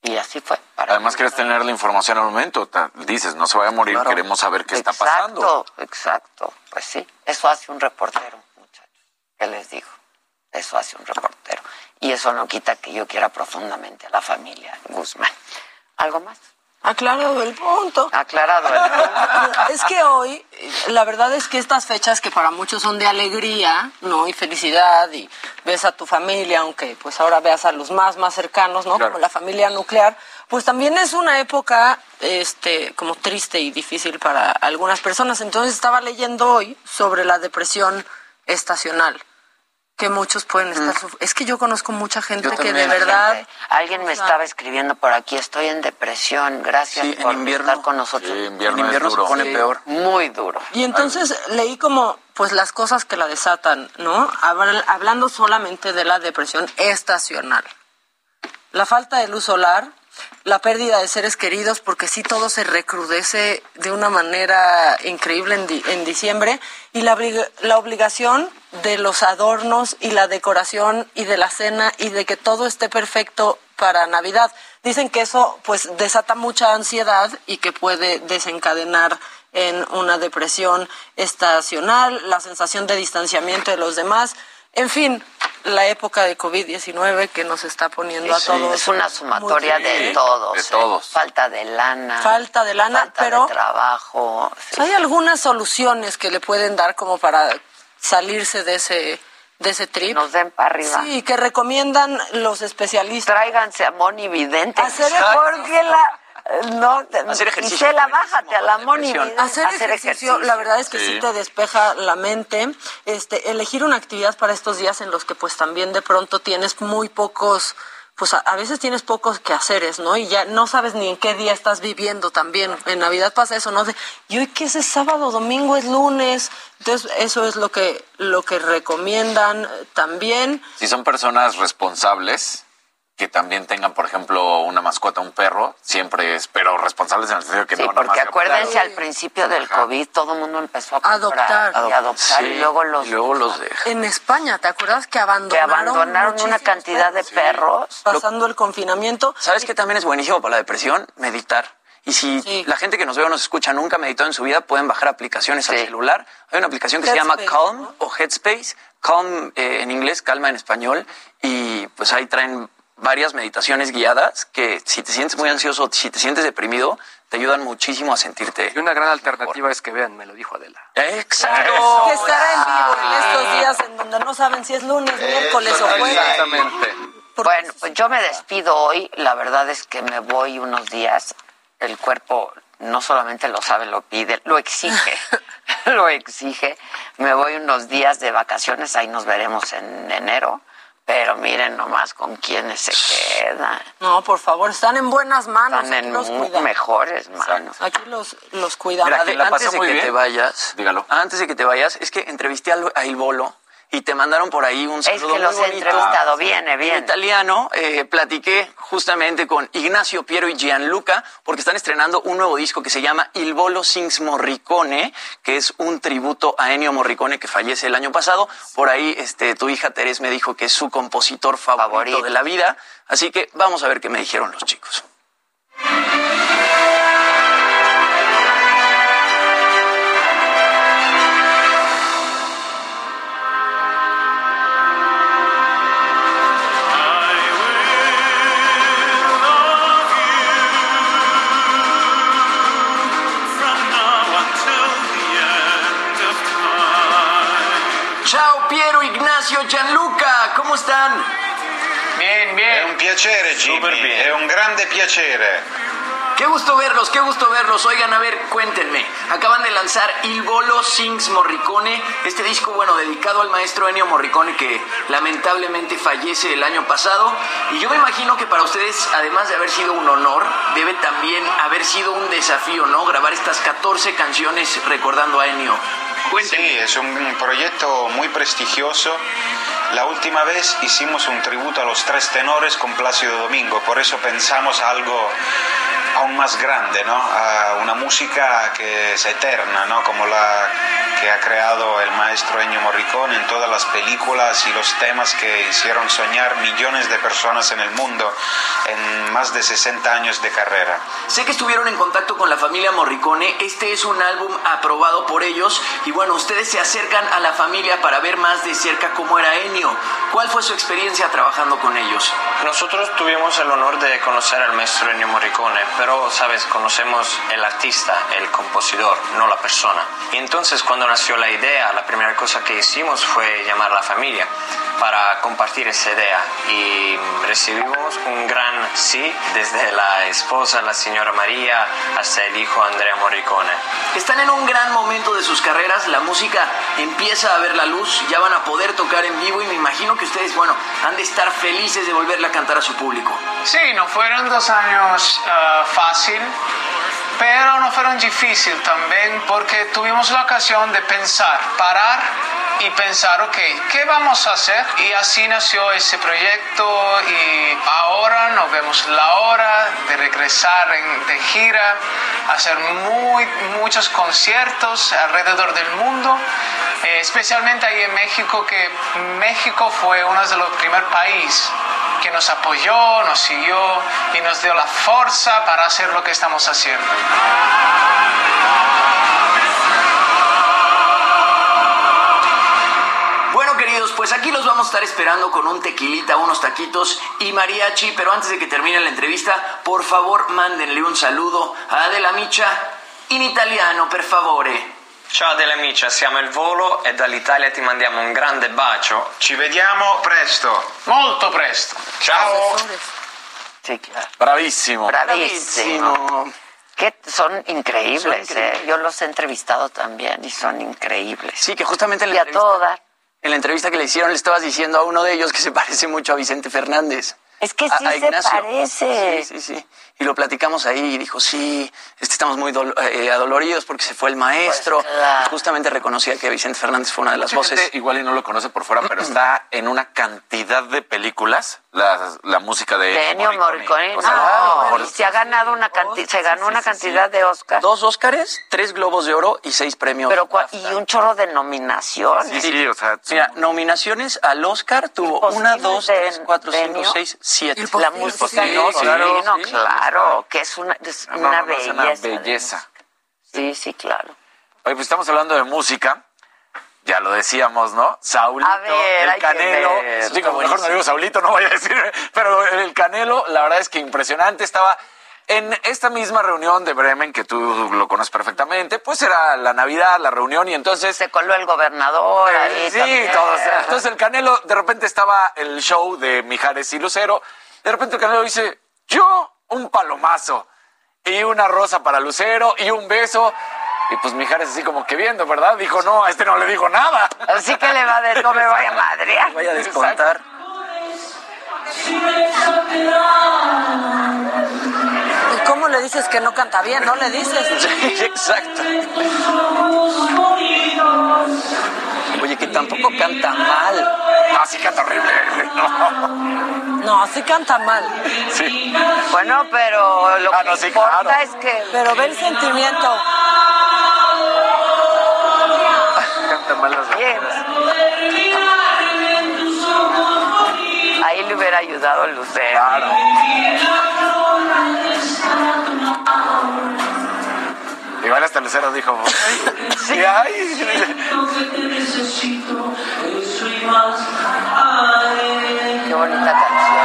S3: y así fue. Para
S18: Además, quieres tener la información al momento. Dices, no se vaya a morir,
S3: Claro.
S18: queremos saber qué está
S3: Exacto,
S18: pasando.
S3: Exacto, pues sí, eso hace un reportero, muchachos. ¿Qué les digo? Eso hace un reportero. Y eso no quita que yo quiera profundamente a la familia Guzmán. ¿Algo más?
S12: Aclarado el punto.
S3: Aclarado el punto.
S12: Es que hoy, la verdad es que estas fechas que para muchos son de alegría, ¿no? Y felicidad, y ves a tu familia, aunque pues ahora veas a los más, más cercanos, ¿no? Como la familia nuclear, pues también es una época, este, como triste y difícil para algunas personas. Entonces estaba leyendo hoy sobre la depresión estacional, que muchos pueden estar suf- Es que yo conozco mucha gente que de verdad...
S3: Alguien me estaba escribiendo por aquí, estoy en depresión, gracias
S17: Sí, en
S3: por
S17: invierno.
S3: estar con nosotros.
S18: Sí, invierno
S17: En invierno
S18: es
S17: se
S18: duro.
S17: pone
S3: Sí,
S17: peor.
S3: Muy duro.
S12: Y entonces leí como pues las cosas que la desatan, ¿no? Habl- Hablando solamente de la depresión estacional. La falta de luz solar, la pérdida de seres queridos, porque sí todo se recrudece de una manera increíble en, di- en diciembre, y la, la obligación de los adornos y la decoración y de la cena y de que todo esté perfecto para Navidad. Dicen que eso pues desata mucha ansiedad y que puede desencadenar en una depresión estacional, la sensación de distanciamiento de los demás. En fin, la época de COVID-19 que nos está poniendo a todos.
S3: Es una sumatoria de todos.
S18: De
S3: ¿eh?
S18: todos.
S3: Falta de lana.
S12: Falta de lana,
S3: falta
S12: pero
S3: de trabajo.
S12: hay algunas soluciones que le pueden dar como para salirse de ese de ese trip.
S3: Nos den para arriba.
S12: Sí, que recomiendan los especialistas.
S3: Tráiganse a Moni Vidente.
S12: Hacer
S3: porque la no,
S19: Hacer ejercicio.
S3: Gisela, bájate a la Moni. Vidente.
S12: Hacer, ejercicio, la verdad es que sí.
S18: Sí.
S12: te despeja la mente. Este, elegir una actividad para estos días en los que pues también de pronto tienes muy pocos, pues a, a veces tienes pocos quehaceres, ¿no? Y ya no sabes ni en qué día estás viviendo también. En Navidad pasa eso, ¿no? De, y hoy que es sábado, domingo es lunes. Entonces, eso es lo que, lo que recomiendan eh, también.
S18: Si son personas responsables, que también tengan, por ejemplo, una mascota, un perro, siempre es, pero responsables en el sentido de que
S3: Sí,
S18: no
S3: porque acuérdense al principio del COVID todo el mundo empezó a comprar
S12: Adoptar.
S3: y adoptar
S19: Sí,
S3: y luego los
S19: y luego los deja.
S12: En España, ¿te acuerdas que
S3: que
S12: abandonaron,
S3: abandonaron una cantidad de perros.
S12: pasando el confinamiento?
S19: ¿Sabes qué también es buenísimo para la depresión? Meditar. Y si
S12: Sí.
S19: la gente que nos ve o nos escucha nunca ha meditado en su vida, pueden bajar aplicaciones al celular. Hay una aplicación que se llama
S12: Headspace,
S19: Calm
S12: ¿no?
S19: o Headspace. Calm eh, en inglés, calma en español. Y pues ahí traen varias meditaciones guiadas que si te sientes muy ansioso, si te sientes deprimido, te ayudan muchísimo a sentirte.
S13: Y una gran alternativa es que vean, me lo dijo Adela.
S19: Exacto.
S12: que estará en vivo en estos días en donde no saben si es lunes, miércoles o jueves.
S18: Exactamente.
S3: Bueno, pues yo me despido hoy. La verdad es que me voy unos días. El cuerpo no solamente lo sabe, lo pide, lo exige. lo exige. Me voy unos días de vacaciones. Ahí nos veremos en enero. Pero miren nomás con quiénes se quedan.
S12: No, por favor, están en buenas manos.
S3: Están
S12: aquí
S3: en
S12: los
S3: mu-
S12: cuidamos.
S3: mejores manos.
S12: Aquí los, los cuidamos.
S19: Mira,
S18: Ade- la
S19: antes de
S18: muy
S19: que
S18: bien.
S19: te vayas,
S18: Dígalo.
S19: Antes de que te vayas, es que entrevisté a, a Il Bolo y te mandaron por ahí un
S3: Es
S19: saludo
S3: que los
S19: muy
S3: he
S19: bonito.
S3: entrevistado. Viene,
S19: En
S3: viene.
S19: italiano, eh, platiqué justamente con Ignacio Piero y Gianluca porque están estrenando un nuevo disco que se llama Il Volo Sings Morricone, que es un tributo a Ennio Morricone que fallece el año pasado. Por ahí este, tu hija Teresa me dijo que es su compositor favorito,
S3: Favorito.
S19: de la vida. Así que vamos a ver qué me dijeron los chicos. Piero, Ignacio, Gianluca, ¿cómo están?
S20: Bien, bien. È un piacere, Jimmy. È un grande piacere.
S19: Qué gusto verlos, qué gusto verlos. Oigan, a ver, cuéntenme. Acaban de lanzar Il Volo Sings Morricone, este disco, bueno, dedicado al maestro Ennio Morricone que lamentablemente fallece el año pasado. Y yo me imagino que para ustedes, además de haber sido un honor, debe también haber sido un desafío, ¿no? Grabar estas 14 canciones recordando a Ennio.
S20: Sí, es un proyecto muy prestigioso. La última vez hicimos un tributo a los tres tenores con Plácido Domingo, por eso pensamos algo aún más grande, ¿no? A una música que es eterna, ¿no? Como la que ha creado el maestro Ennio Morricone en todas las películas y los temas que hicieron soñar millones de personas en el mundo en más de 60 años de carrera.
S19: Sé que estuvieron en contacto con la familia Morricone, este es un álbum aprobado por ellos y bueno, ustedes se acercan a la familia para ver más de cerca cómo era Ennio. ¿Cuál fue su experiencia trabajando con ellos?
S21: Nosotros tuvimos el honor de conocer al maestro Ennio Morricone, pero, sabes, conocemos el artista, el compositor, no la persona. Y entonces cuando nació la idea, la primera cosa que hicimos fue llamar a la familia para compartir esa idea y recibimos un gran sí desde la esposa, la señora María, hasta el hijo Andrea Morricone.
S19: Están en un gran momento de sus carreras, la música empieza a ver la luz, ya van a poder tocar en vivo y me imagino que ustedes, bueno, han de estar felices de volverle a cantar a su público.
S22: Sí, no fueron dos años uh, fácil, pero no fueron difíciles también porque tuvimos la ocasión de pensar, parar y pensar, ok, ¿qué vamos a hacer? Y así nació ese proyecto y ahora nos vemos la hora de regresar en, de gira, hacer muy, muchos conciertos alrededor del mundo, eh, especialmente ahí en México, que México fue uno de los primeros países que nos apoyó, nos siguió y nos dio la fuerza para hacer lo que estamos haciendo.
S19: Bueno, queridos, pues aquí los
S17: vamos a estar esperando con un tequilita, unos taquitos y mariachi, pero antes de que termine la entrevista, por favor, mándenle un saludo a Adela Micha in italiano, per favore.
S21: Ciao Adela Micia, siamo il volo e dall'Italia ti mandiamo un grande bacio.
S20: Ci vediamo presto.
S22: Molto presto.
S20: Ciao.
S3: Sí, claro.
S18: Bravísimo.
S3: Bravísimo. Que son increíbles,
S19: Son increíbles.
S3: ¿eh? Yo los he entrevistado también y son increíbles.
S19: Sí, que justamente en
S3: Y
S19: la,
S3: a todo dar.
S19: en la entrevista que le hicieron le estabas diciendo a uno de ellos que se parece mucho a Vicente Fernández.
S3: Es que sí
S19: a
S3: se
S19: Ignacio.
S3: parece.
S19: Sí, sí, sí. Y lo platicamos ahí y dijo, sí, estamos muy dolo- eh, adoloridos porque se fue el maestro.
S3: Pues claro.
S19: Y Justamente reconocía que Vicente Fernández fue una de las
S18: Mucha
S19: voces.
S18: gente igual y no lo conoce por fuera, pero está en una cantidad de películas la, la música de
S3: De Ennio Morricone.
S18: O sea,
S3: no,
S18: por-
S3: y se ha ganado una cantidad, se ganó una cantidad de Oscars.
S19: Dos Óscares, tres Globos de Oro y seis premios.
S3: Pero cua- y un chorro de nominaciones.
S18: Sí, sí, o sea,
S19: Mira, nominaciones al Oscar tuvo una, dos, tres, cuatro, cinco, seis, siete.
S3: La música de
S18: no, claro,
S3: no,
S18: sí.
S3: claro, que es una, es
S18: no,
S3: una
S18: no, no, es
S3: belleza.
S18: una belleza.
S3: Sí, sí, claro.
S18: Oye, pues estamos hablando de música. Ya lo decíamos, ¿no? Saulito,
S3: ver,
S18: el Canelo.
S3: ver.
S18: Digo, mejor no digo Saulito, no vaya a decir. Pero el Canelo, la verdad es que impresionante. Estaba en esta misma reunión de Bremen, que tú lo conoces perfectamente. Pues era la Navidad, la reunión, y entonces.
S3: Se coló el gobernador ahí
S18: Sí,
S3: también.
S18: todos. Entonces el Canelo, de repente estaba el show de Mijares y Lucero. De repente el Canelo dice: Yo, un palomazo. Y una rosa para Lucero y un beso. Y pues Mijares así como que viendo, ¿verdad? Dijo, no, a este no le digo nada.
S3: Así que le va a decir, no me vaya madre.
S19: Vaya a descontar.
S12: ¿Y cómo le dices que no canta bien? No le dices.
S19: Sí, exacto. Oye, que tampoco canta mal.
S18: No, sí canta horrible. No.
S12: No, sí canta mal.
S18: Sí.
S3: Bueno, pero lo
S18: Ah,
S3: que
S18: sí,
S3: importa
S18: claro.
S3: es que
S12: Pero ve el sentimiento.
S18: Canta mal las.
S3: Ahí le hubiera ayudado Lucero.
S18: Claro. Hasta Lucero dijo, sí, ay.
S3: Qué bonita canción.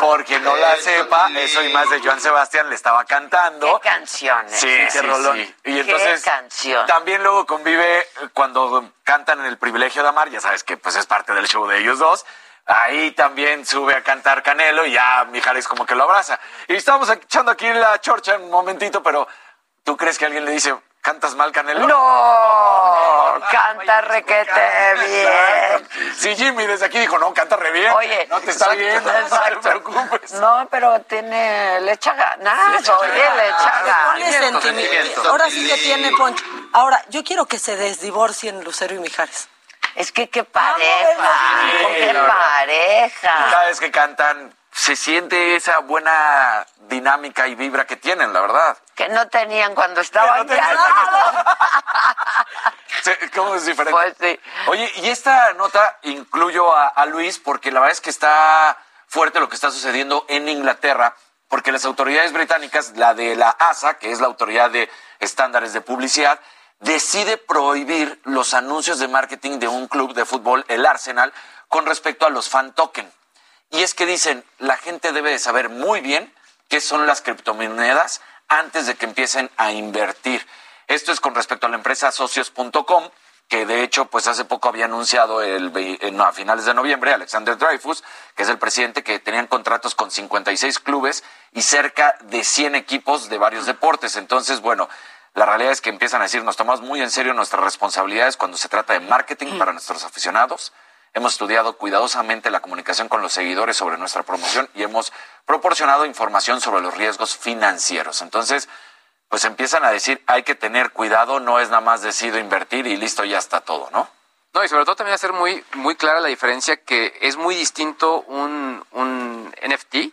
S18: Porque no la sepa, eso y más de Joan Sebastián le estaba cantando.
S3: Qué canciones.
S18: Sí, sí, sí. Y
S3: Qué
S18: entonces
S3: canción.
S18: también luego convive cuando cantan en el privilegio de amar, ya sabes que pues es parte del show de ellos dos. Ahí también sube a cantar Canelo y ya Mijares como que lo abraza. Y estábamos echando aquí la chorcha en un momentito, pero ¿tú crees que alguien le dice, cantas mal Canelo?
S3: No, canta requete bien.
S18: Sí, Jimmy desde aquí dijo, no, canta re bien.
S3: Oye,
S18: no te está
S3: exacto,
S18: viendo, no te preocupes.
S3: No, pero tiene, le echa ganas, oye, le echa
S12: Ponle
S3: ganas.
S12: sentimiento. Ahora sí que tiene poncho. Ahora, yo quiero que se desdivorcien Lucero y Mijares.
S3: Es que qué pareja, qué pareja.
S18: Cada vez que cantan, se siente esa buena dinámica y vibra que tienen, la verdad.
S3: Que no tenían cuando estaban
S18: no
S3: casados.
S18: ¿Cómo es diferente?
S3: Pues sí.
S18: Oye, y esta nota incluyo a, a Luis porque la verdad es que está fuerte lo que está sucediendo en Inglaterra, porque las autoridades británicas, la de la ASA, que es la autoridad de estándares de publicidad, decide prohibir los anuncios de marketing de un club de fútbol, el Arsenal, con respecto a los fan token. Y es que dicen, la gente debe de saber muy bien qué son las criptomonedas antes de que empiecen a invertir. Esto es con respecto a la empresa socios.com, que de hecho, pues hace poco había anunciado el, eh, a finales de noviembre, Alexander Dreyfus, que es el presidente, que tenían contratos con 56 clubes y cerca de 100 equipos de varios deportes. Entonces, bueno, la realidad es que empiezan a decir, nos tomamos muy en serio nuestras responsabilidades cuando se trata de marketing para nuestros aficionados. Hemos estudiado cuidadosamente la comunicación con los seguidores sobre nuestra promoción y hemos proporcionado información sobre los riesgos financieros. Entonces, pues empiezan a decir, hay que tener cuidado, no es nada más decido invertir y listo, ya está todo, ¿no?
S13: No, y sobre todo también hacer muy, muy clara la diferencia que es muy distinto un, un NFT que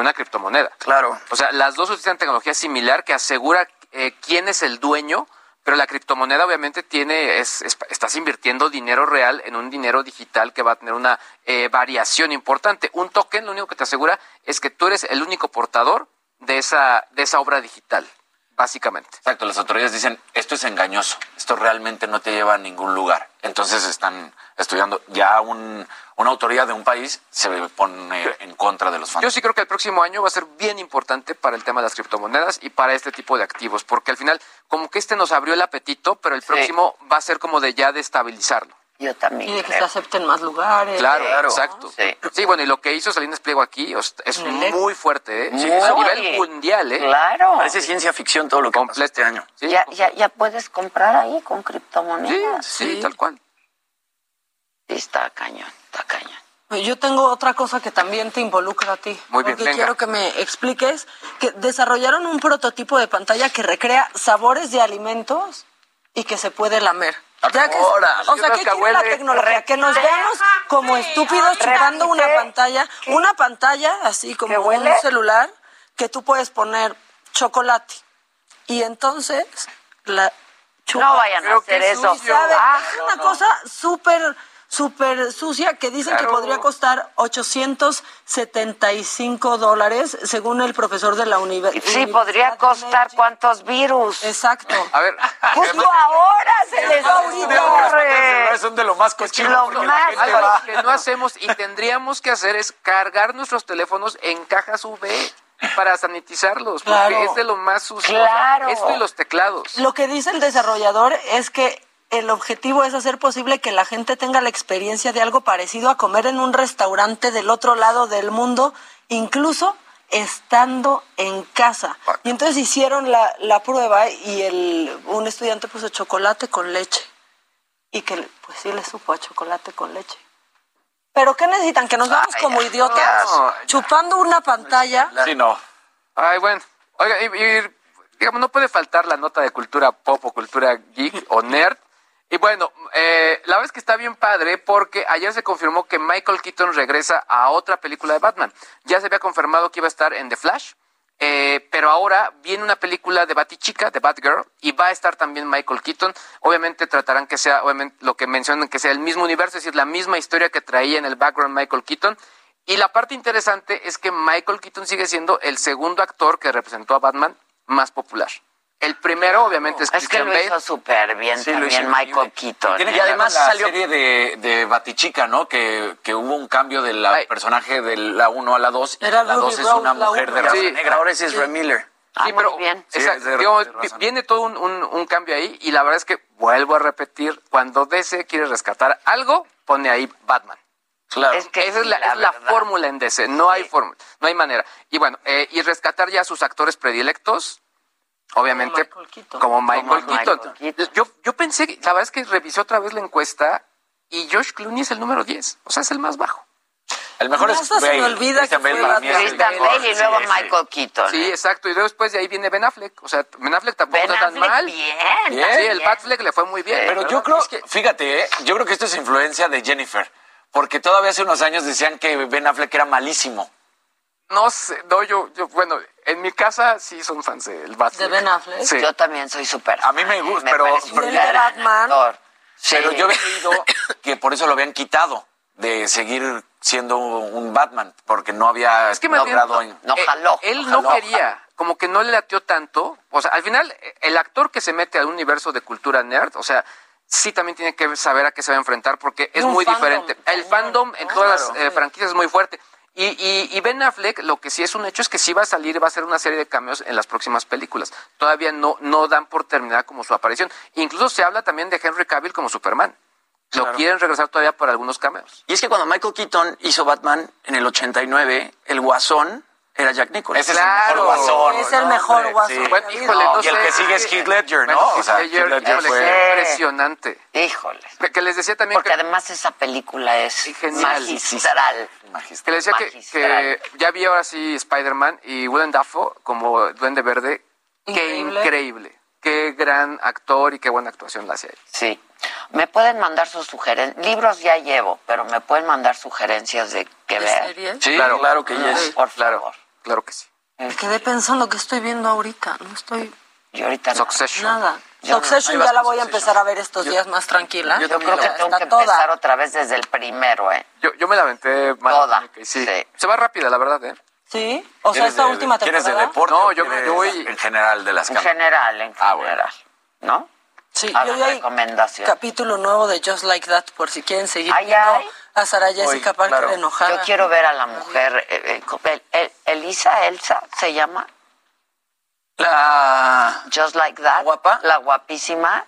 S13: una criptomoneda.
S19: Claro.
S13: O sea, las dos utilizan tecnología similar que asegura eh, quién es el dueño, pero la criptomoneda obviamente tiene, es, es- estás invirtiendo dinero real en un dinero digital que va a tener una eh, variación importante. Un token lo único que te asegura es que tú eres el único portador de esa, de esa obra digital. básicamente.
S18: Exacto, las autoridades dicen, esto es engañoso, esto realmente no te lleva a ningún lugar. Entonces están estudiando, ya un, una autoridad de un país se pone en contra de los
S13: Yo
S18: fantasmas.
S13: sí creo que el próximo año va a ser bien importante para el tema de las criptomonedas y para este tipo de activos, porque al final como que este nos abrió el apetito, pero el próximo va a ser como de ya de estabilizarlo.
S3: Yo también.
S12: Y de que se acepten más lugares.
S13: Claro,
S12: ¿no?
S13: exacto. Sí. bueno, y lo que hizo Salinas Pliego aquí es muy fuerte, ¿eh?
S3: Muy.
S13: a nivel mundial, ¿eh?
S3: Claro.
S19: Parece ciencia ficción todo lo que pasó este año.
S3: ya, ya, ya puedes comprar ahí con criptomonedas.
S13: Sí, sí, tal cual.
S3: Está cañón, está cañón.
S12: Yo tengo otra cosa que también te involucra a ti.
S13: Muy bien,
S12: porque
S13: venga.
S12: quiero que me expliques que desarrollaron un prototipo de pantalla que recrea sabores de alimentos y que se puede lamer. Ya que,
S19: Ahora,
S12: o sea, ¿qué quiere la tecnología? Que nos veamos como estúpidos chupando una pantalla, una pantalla así como un celular que tú puedes poner chocolate y entonces la chupas.
S3: No vayan a hacer eso. Ah,
S12: es una cosa súper, súper sucia que dicen que podría costar 875 dólares, según el profesor de la universidad.
S3: Sí, podría costar cuántos virus.
S12: Exacto.
S13: A ver,
S3: Justo ahora se les ocurre.
S18: Son de lo más cochino.
S3: Lo
S18: porque
S3: más-
S18: la gente
S13: algo
S18: va-
S13: que no hacemos y tendríamos que hacer es cargar nuestros teléfonos en cajas UV para sanitizarlos, porque
S12: Claro.
S13: es de lo más sucio.
S3: Claro.
S13: Esto y los teclados.
S12: Lo que dice el desarrollador es que el objetivo es hacer posible que la gente tenga la experiencia de algo parecido a comer en un restaurante del otro lado del mundo, incluso estando en casa. Y entonces hicieron la, la prueba y el, un estudiante puso chocolate con leche. Y que pues sí le supo a chocolate con leche. ¿Pero qué necesitan? ¿Que nos vamos
S3: Ay,
S12: como idiotas
S13: no.
S12: chupando una pantalla?
S18: Sí, no.
S13: Ay, bueno. Oiga, y, y, digamos, no puede faltar la nota de cultura pop o cultura geek o nerd. Y bueno, eh, la verdad es que está bien padre porque ayer se confirmó que Michael Keaton regresa a otra película de Batman. Ya se había confirmado que iba a estar en The Flash, eh, pero ahora viene una película de Batichica, de Batgirl, y va a estar también Michael Keaton. Obviamente tratarán que sea, obviamente, lo que mencionan, que sea el mismo universo, es decir, la misma historia que traía en el background Michael Keaton. Y la parte interesante es que Michael Keaton sigue siendo el segundo actor que representó a Batman más popular. El primero, obviamente, es
S3: Es que
S13: Christian
S3: lo
S13: Bale.
S3: hizo súper bien
S19: Sí,
S3: también Michael Keaton.
S18: Tiene que
S19: Y además
S18: la
S19: salió-
S18: serie de, de Batichica, ¿no? Que, que hubo un cambio del
S13: Ay.
S18: personaje de la 1 a la 2.
S12: Era
S18: La
S12: Ruby
S18: 2 es una
S12: la
S18: mujer de raza
S13: Sí.
S18: negra.
S19: Ahora ese es Ray Miller.
S3: Ah,
S13: Sí,
S3: muy
S13: pero
S3: bien.
S18: Sí, es
S13: digo, viene todo un, un- un cambio ahí y la verdad es que vuelvo a repetir, cuando DC quiere rescatar algo, pone ahí Batman.
S19: Claro.
S3: Es que
S13: Esa es
S3: sí,
S13: la,
S3: la
S13: es la
S3: verdad.
S13: fórmula en DC, no hay fórmula, no hay manera. Y bueno, eh, y rescatar ya a sus actores predilectos, obviamente,
S12: Como Michael Keaton.
S13: como Michael,
S3: Como Michael
S13: Keaton.
S3: Keaton.
S13: Yo, yo pensé, que- la verdad es que revisé otra vez la encuesta y Josh Clooney es el número 10, o sea, es el más bajo.
S18: El mejor es
S12: Hasta se me
S18: Bale.
S12: olvida
S18: Christian
S12: que
S18: Bale
S12: fue
S18: para mí es el
S3: Christian
S18: mejor.
S3: Bale y
S18: Sí,
S3: luego
S18: sí.
S3: Michael Keaton.
S13: Sí, exacto. Y luego después de ahí viene Ben Affleck. O sea, Ben Affleck tampoco
S3: Ben
S13: está tan
S3: Affleck
S13: mal.
S3: bien,
S13: Sí,
S3: también.
S13: el Batfleck le fue muy bien.
S18: Pero yo creo
S13: Es
S18: que, fíjate, ¿eh? yo creo que esto es influencia de Jennifer. Porque todavía hace unos años decían que Ben Affleck era malísimo.
S13: No sé, no, yo, yo, bueno, en mi casa sí son fans del Batfleck.
S12: ¿De Ben Affleck?
S13: Sí.
S3: Yo también soy súper.
S18: A mí me gusta,
S3: Me
S18: pero, pero
S12: de Batman.
S3: actor.
S18: pero yo había leído que por eso lo habían quitado de seguir siendo un Batman, porque no había
S13: Es que más bien,
S18: logrado... en-
S3: No
S13: eh,
S3: jaló.
S13: Él
S18: no
S13: no
S18: jaló.
S13: quería, como que no le latió tanto. O sea, al final, eh, el actor que se mete al universo de cultura nerd, o sea, sí también tiene que saber a qué se va a enfrentar porque es
S12: un
S13: muy
S12: fandom
S13: diferente. El fandom en
S12: ¿no?
S13: todas
S12: Claro.
S13: las eh, franquicias es muy fuerte. Y, y, y Ben Affleck, lo que sí es un hecho es que sí va a salir va a hacer una serie de cameos en las próximas películas. Todavía no, no dan por terminada como su aparición. Incluso se habla también de Henry Cavill como Superman. Lo
S19: Claro.
S13: quieren regresar todavía por algunos cameos.
S19: Y es que cuando Michael Keaton hizo Batman en el 89, el guasón era Jack Nicholson.
S18: Ese es el mejor guasón.
S12: Es el mejor guasón.
S18: sí.
S13: Bueno, híjole, no
S18: y el que sigue
S13: es que-
S18: Heath Ledger, ¿no?
S13: Bueno,
S18: o sea,
S13: Heath Ledger,
S18: Heath Ledger
S13: híjole,
S18: fue...
S13: impresionante.
S3: Híjole.
S13: Que, que les decía también
S3: Porque
S13: que,
S3: además esa película es
S13: genial.
S3: magistral.
S13: que les decía que, que ya vi ahora sí Spider-Man y Willem Dafoe como Duende Verde. Qué
S3: Increíble.
S13: increíble. Qué gran actor y qué buena actuación la hace ahí.
S3: Sí. Me pueden mandar sus sugerencias. Libros ya llevo, pero me pueden mandar sugerencias de qué
S12: ¿De
S3: ver.
S12: series?
S19: Sí, claro, que
S3: Ah,
S19: yes.
S3: Por
S13: Claro,
S3: favor.
S13: claro que sí.
S12: Me quedé pensando que estoy viendo ahorita. No estoy
S3: Yo ahorita no.
S13: Succession.
S12: nada.
S3: Yo.
S12: Succession ya la voy a empezar a ver estos días más tranquila.
S3: Yo creo que tengo que
S12: toda.
S3: empezar otra vez desde el primero, ¿eh?
S13: Yo, yo me la aventé mal.
S3: Toda,
S13: Sí.
S3: sí.
S13: Se va rápida, la verdad, ¿eh?
S12: Sí, o sea,
S18: ¿Quieres
S12: esta
S18: de-
S12: última
S18: ¿Quieres de
S12: temporada.
S18: deporte?
S13: No, yo- yo voy-
S18: En general de las
S3: En general, en
S18: Ah, bueno.
S3: general. ¿No?
S12: Sí,
S3: Hagan
S12: yo ahí
S3: recomendación.
S12: capítulo nuevo de Just Like That por si quieren seguir
S3: Ay,
S12: viendo
S3: ay.
S12: A Sara Jessica Parker
S3: Claro.
S12: enojada.
S3: Yo quiero ver a la mujer, eh, eh, el- el- Elisa, Elsa, ¿se llama?
S19: La...
S3: Just Like That.
S19: ¿Guapa?
S3: La guapísima.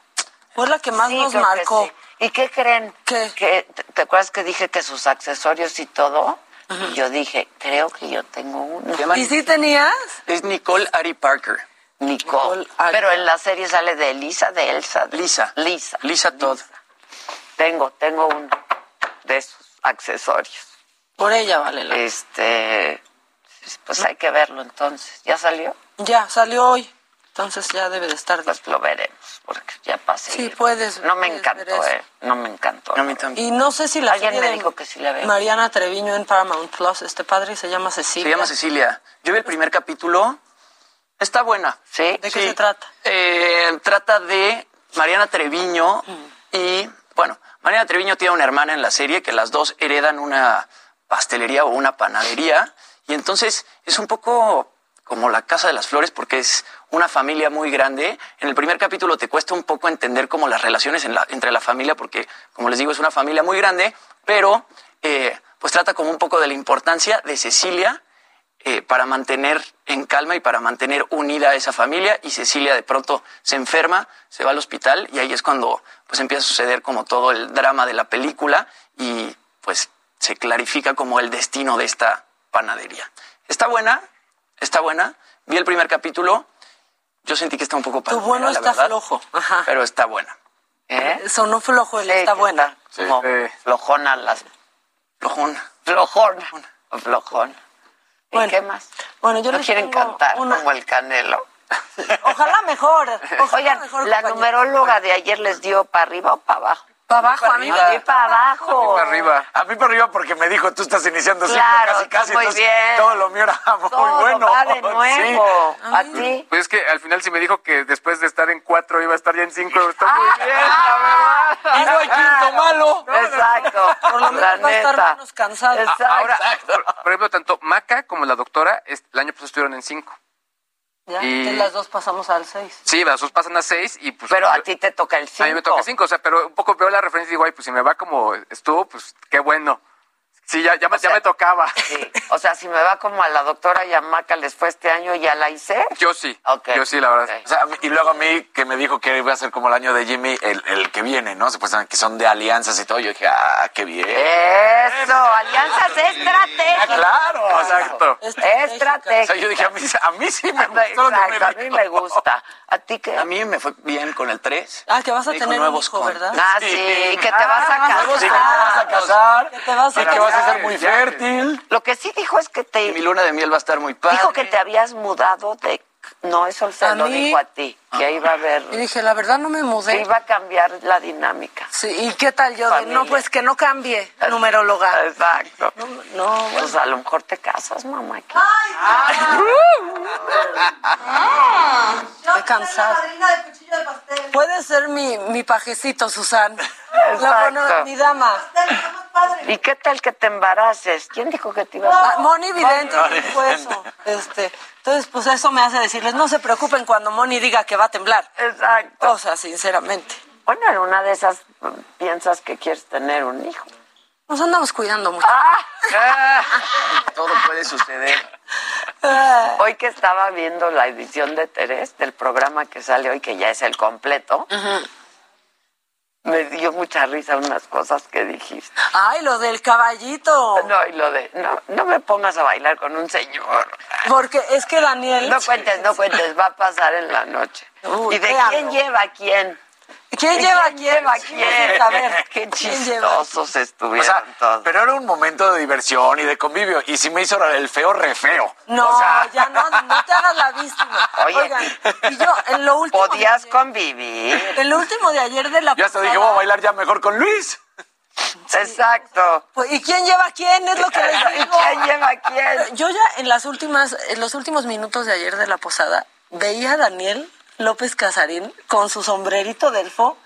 S12: Fue la que más
S3: Sí,
S12: nos marcó.
S3: sí. ¿Y qué creen? Que, ¿te, te acuerdas que dije que sus accesorios y todo? Y yo dije, creo que yo tengo uno.
S12: ¿Y sí tenías?
S19: Es Nicole Ari Parker.
S3: Nicole. Pero en la serie sale de Elisa, de Elsa. de-
S19: Lisa.
S3: Lisa.
S19: Lisa Todd.
S3: Tengo, tengo uno de esos accesorios.
S12: Por ella vale la
S3: Este, pues hay que verlo entonces. ¿Ya salió?
S12: Ya, salió hoy. Entonces ya debe de estar.
S3: Pues lo veremos, porque ya pasé.
S12: Sí, puedes.
S3: No me
S12: puedes
S3: encantó, eh. No me encantó.
S19: A mí también.
S12: Y no sé si la
S3: Alguien me dijo que sí la veo.
S12: Mariana Treviño en Paramount Plus, este padre se llama Cecilia.
S19: Se llama Cecilia. Yo vi el primer capítulo. Está buena.
S3: ¿Sí?
S12: ¿De qué se trata?
S19: Eh, trata de Mariana Treviño y, bueno, Mariana Treviño tiene una hermana en la serie que las dos heredan una pastelería o una panadería y entonces es un poco como la Casa de las Flores porque es una familia muy grande. En el primer capítulo te cuesta un poco entender como las relaciones en la- entre la familia porque, como les digo, es una familia muy grande, pero eh, pues trata como un poco de la importancia de Cecilia eh, para mantener en calma y para mantener unida a esa familia y Cecilia de pronto se enferma, se va al hospital y ahí es cuando pues empieza a suceder como todo el drama de la película y pues se clarifica como el destino de esta panadería. Está buena, está buena. Vi el primer capítulo, yo sentí que está un poco
S12: Tu
S19: palomera,
S12: bueno
S19: la
S12: está
S19: verdad,
S12: flojo. Ajá.
S19: pero está buena.
S3: ¿Eh?
S12: Sonó flojo, él está buena.
S3: Como flojona las...
S19: Flojona.
S3: Flojona. Flojona. ¿Y
S12: Bueno.
S3: qué más?
S12: Bueno, yo
S3: ¿No
S12: les
S3: quieren cantar
S12: una-
S3: como el Canelo?
S12: Ojalá mejor. Ojalá
S3: Oigan,
S12: mejor,
S3: la
S12: compañero.
S3: numeróloga de ayer les dio para arriba o para abajo.
S12: Para abajo, a mí.
S3: A mí para abajo.
S18: para arriba. A mí para arriba porque me dijo, tú estás iniciando ciclo
S3: Claro,
S18: casi casi.
S3: muy
S18: entonces
S3: bien.
S18: Todo lo mío era muy
S3: Todo
S18: bueno.
S3: va de nuevo.
S18: Sí.
S3: ¿A ti?
S13: Pues es que al final sí me dijo que después de estar en cuatro iba a estar ya en cinco. Está muy
S3: Ah,
S13: bien, la verdad.
S18: Y no hay quinto malo.
S3: Exacto.
S12: Por lo
S3: La
S12: menos va a estar
S3: neta.
S12: menos cansado.
S3: Exacto.
S13: Ahora, por, por ejemplo, tanto Maca como la doctora el año pasado estuvieron en cinco.
S12: Ya,
S13: Y-
S12: entonces las dos pasamos al seis.
S13: Sí, las dos pasan a seis y pues...
S3: Pero a ti te toca el
S13: A mí me toca
S3: cinco.
S13: cinco, o sea, pero un poco veo la referencia y digo, ay, pues si me va como estuvo, pues qué bueno. Sí, ya, ya, me, ya me tocaba.
S3: Sí. O sea, si me va como a la doctora Yamaca les fue este año, ¿ya la hice?
S13: Yo sí,
S3: Ok.
S13: yo sí, la verdad.
S18: O sea, y luego a mí que me dijo que iba a ser como el año de Jimmy, el, el que viene, ¿no? Supuestamente que son de alianzas y todo. Yo dije, ah, qué bien.
S3: Eso, alianzas estratégicas.
S18: Ah, claro,
S13: exacto.
S18: O sea, yo dije, a mí, a mí sí me me
S3: Exacto, a mí me gusta. ¿A ti qué?
S19: A mí me fue bien con el 3.
S12: Ah, que vas a tener un
S19: nuevos
S12: hijo,
S19: con-
S12: ¿verdad?
S3: Ah, sí, que te vas a casar.
S18: Que te vas a casar.
S12: Que te vas a
S18: y que vas a
S12: casar.
S18: ser muy fértil.
S3: Lo que sí dijo es que te
S19: Y mi luna de miel va a estar muy padre.
S3: dijo que te habías mudado de no, eso se
S12: ¿A
S3: lo dijo a ti, que iba a haber
S12: Y dije, la verdad no me
S3: que
S12: mudé.
S3: iba a cambiar la dinámica.
S12: Sí, ¿y qué tal yo? De, no, pues que no cambie, numeróloga.
S3: Exacto.
S12: No, no, bueno.
S3: Pues a lo mejor te casas, mamá. aquí.
S12: Estoy cansada. Puede ser mi, mi pajecito, Susan. La,
S3: Exacto.
S12: bueno, mi dama.
S3: ¿Y qué tal que te embaraces? ¿Quién dijo que te ibas
S12: Ah,
S3: a
S12: Moni Vidente
S18: Moni
S12: dijo eso. Este, entonces, pues eso me hace decirles, no se preocupen cuando Moni diga que va a temblar.
S3: Exacto.
S12: O sea, sinceramente.
S3: Bueno, en una de esas piensas que quieres tener un hijo.
S12: Nos andamos cuidando mucho.
S3: Ah.
S19: Todo puede suceder.
S12: Ah,
S3: Hoy que estaba viendo la edición de Terés del programa que sale hoy, que ya es el completo, me dio mucha risa unas cosas que dijiste.
S12: Ay, lo del caballito.
S3: No, y lo de, no, no me pongas a bailar con un señor.
S12: Porque es que Daniel.
S3: No cuentes, no cuentes, va a pasar en la noche.
S12: Uy,
S3: ¿Y de quién lleva a quién?
S12: ¿Quién
S3: ¿Y
S12: lleva
S3: quién lleva a quién?
S12: A ver,
S3: qué chistosos
S18: O
S3: estuvieron
S18: sea,
S3: todos.
S18: pero era un momento de diversión y de convivio. Y sí me hizo el feo re feo.
S12: No,
S18: O sea,
S12: ya no, no te hagas la víctima.
S3: Oye.
S12: Oigan, y yo, en lo último.
S3: Podías convivir.
S12: en lo último de ayer de la
S18: yo hasta dije,
S12: pasada,
S18: voy a bailar ya mejor con Luis.
S3: Exacto.
S12: pues, ¿Y quién lleva a quién? Es lo que les
S3: ¿Y
S12: digo.
S3: quién lleva a quién?
S12: Yo ya en las últimas, en los últimos minutos de ayer de la posada, veía a Daniel López Casarín con su sombrerito de elfo.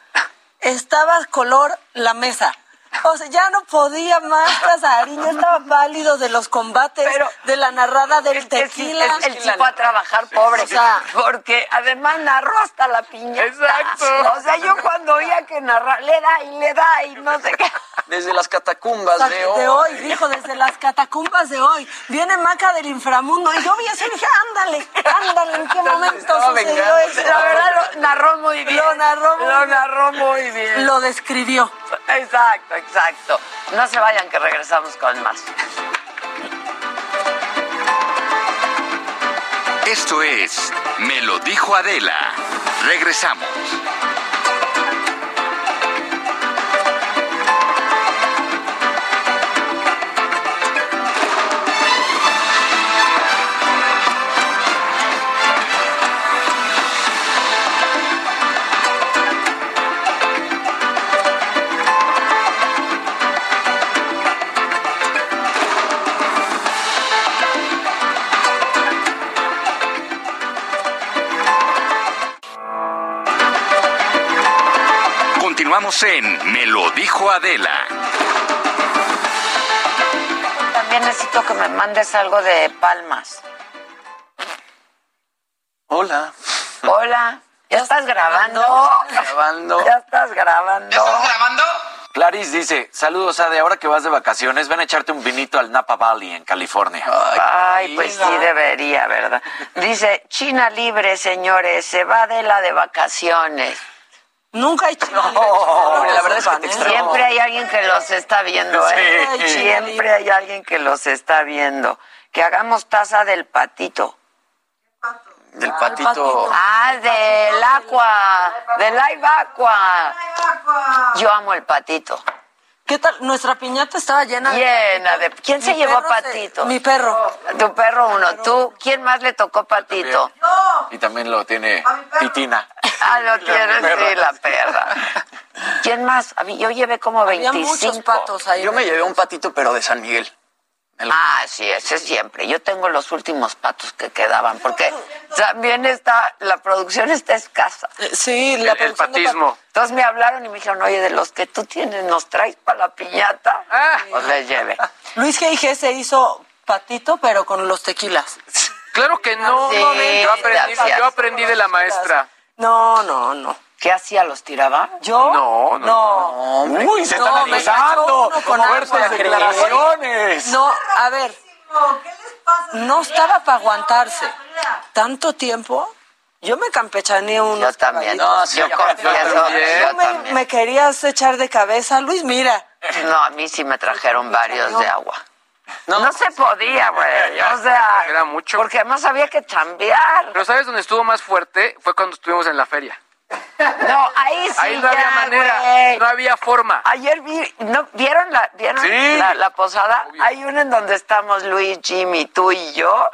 S12: Estaba color la mesa. O sea, ya no podía más Casarín, ya estaba pálido de los combates, de la narrada del tequila.
S3: El, el tipo a trabajar pobre.
S12: O sea,
S3: porque además narró hasta la piña.
S19: Exacto.
S3: O sea, yo cuando oía que narra, le da y le da y no sé qué.
S19: Desde las catacumbas
S12: O sea,
S19: de hoy.
S12: de hoy, dijo, desde las catacumbas de hoy. Viene Maca del inframundo. Y yo vi eso y dije, ándale, ándale, ¿en qué momento sucedió
S19: vengando.
S12: eso?
S3: La verdad lo narró muy bien.
S12: Lo narró muy
S3: Lo
S12: bien.
S3: narró muy bien.
S12: Lo describió.
S3: Exacto, exacto. No se vayan que regresamos con más.
S2: Esto es Me lo dijo Adela. Regresamos. Continuamos en Me lo dijo Adela.
S3: También necesito que me mandes algo de palmas.
S19: Hola.
S3: Hola. ¿Ya estás grabando?
S19: Grabando.
S3: ¿Ya estás grabando?
S21: grabando?
S18: Clarice dice, saludos Ade, ahora que vas de vacaciones, ven a echarte un vinito al Napa Valley en California.
S3: Ay, pues sí debería, ¿verdad? Dice, China libre, señores, se va de la de vacaciones.
S12: Nunca hay
S19: hombre, la verdad es que te extraño.
S3: Siempre hay alguien que los está viendo, ¿eh?
S19: Sí.
S3: Siempre hay alguien que los está viendo. Que hagamos taza del patito.
S19: Del patito.
S3: Ah, del agua, del live aqua. Yo amo el patito.
S12: ¿Qué tal? Nuestra piñata estaba llena de...
S3: Llena de... ¿Quién se
S12: Mi
S3: llevó
S12: se-
S3: patito?
S12: Mi perro.
S3: Tu perro uno. ¿Tú? ¿Quién más le tocó patito?
S18: Y también lo tiene Pitina.
S3: Ah, lo
S18: perra.
S3: sí, la perra. ¿Quién más? A mí- Yo llevé como
S12: Había
S3: 25.
S12: muchos patos ahí.
S19: Yo me llevé un patito, pero de San Miguel.
S3: Ah, sí, ese siempre. Yo tengo los últimos patos que quedaban, porque también está, la producción está escasa.
S12: Eh, Sí, la
S13: El, el patismo.
S3: Entonces me hablaron y me dijeron, oye, de los que tú tienes, ¿nos traes para la piñata?
S13: Ah.
S3: Pues les llevé.
S12: Luis G.I.G. se hizo patito, pero con los tequilas.
S13: Claro que no.
S3: Sí,
S13: yo, aprendí, yo aprendí de la maestra.
S12: No, no, no.
S3: ¿Qué hacía? ¿Los tiraba?
S12: ¿Yo?
S13: No, no,
S12: No.
S19: Hombre.
S18: Uy, se
S12: No,
S18: están
S12: uno con
S18: Fuertes declaraciones.
S12: No, a ver. No estaba para aguantarse. ¿Tanto tiempo? Yo me campechaneé unos
S3: Yo también.
S12: caballitos.
S19: No, sí,
S3: yo
S19: yo
S3: confieso,
S13: también.
S3: yo
S12: Tú me,
S3: también.
S12: me querías echar de cabeza, Luis, mira.
S3: No, a mí sí me trajeron varios de agua. No, se podía, güey. O sea,
S13: Era mucho.
S3: porque además había que chambear.
S13: Pero ¿sabes dónde estuvo más fuerte? Fue cuando estuvimos en la feria.
S3: No, ahí sí
S13: Ahí no había
S3: ya,
S13: manera,
S3: güey.
S13: no había forma.
S3: Ayer vi, ¿no, ¿vieron, la, ¿vieron
S18: Sí.
S3: la, la posada? Hay una en donde estamos Luis, Jimmy, tú y yo.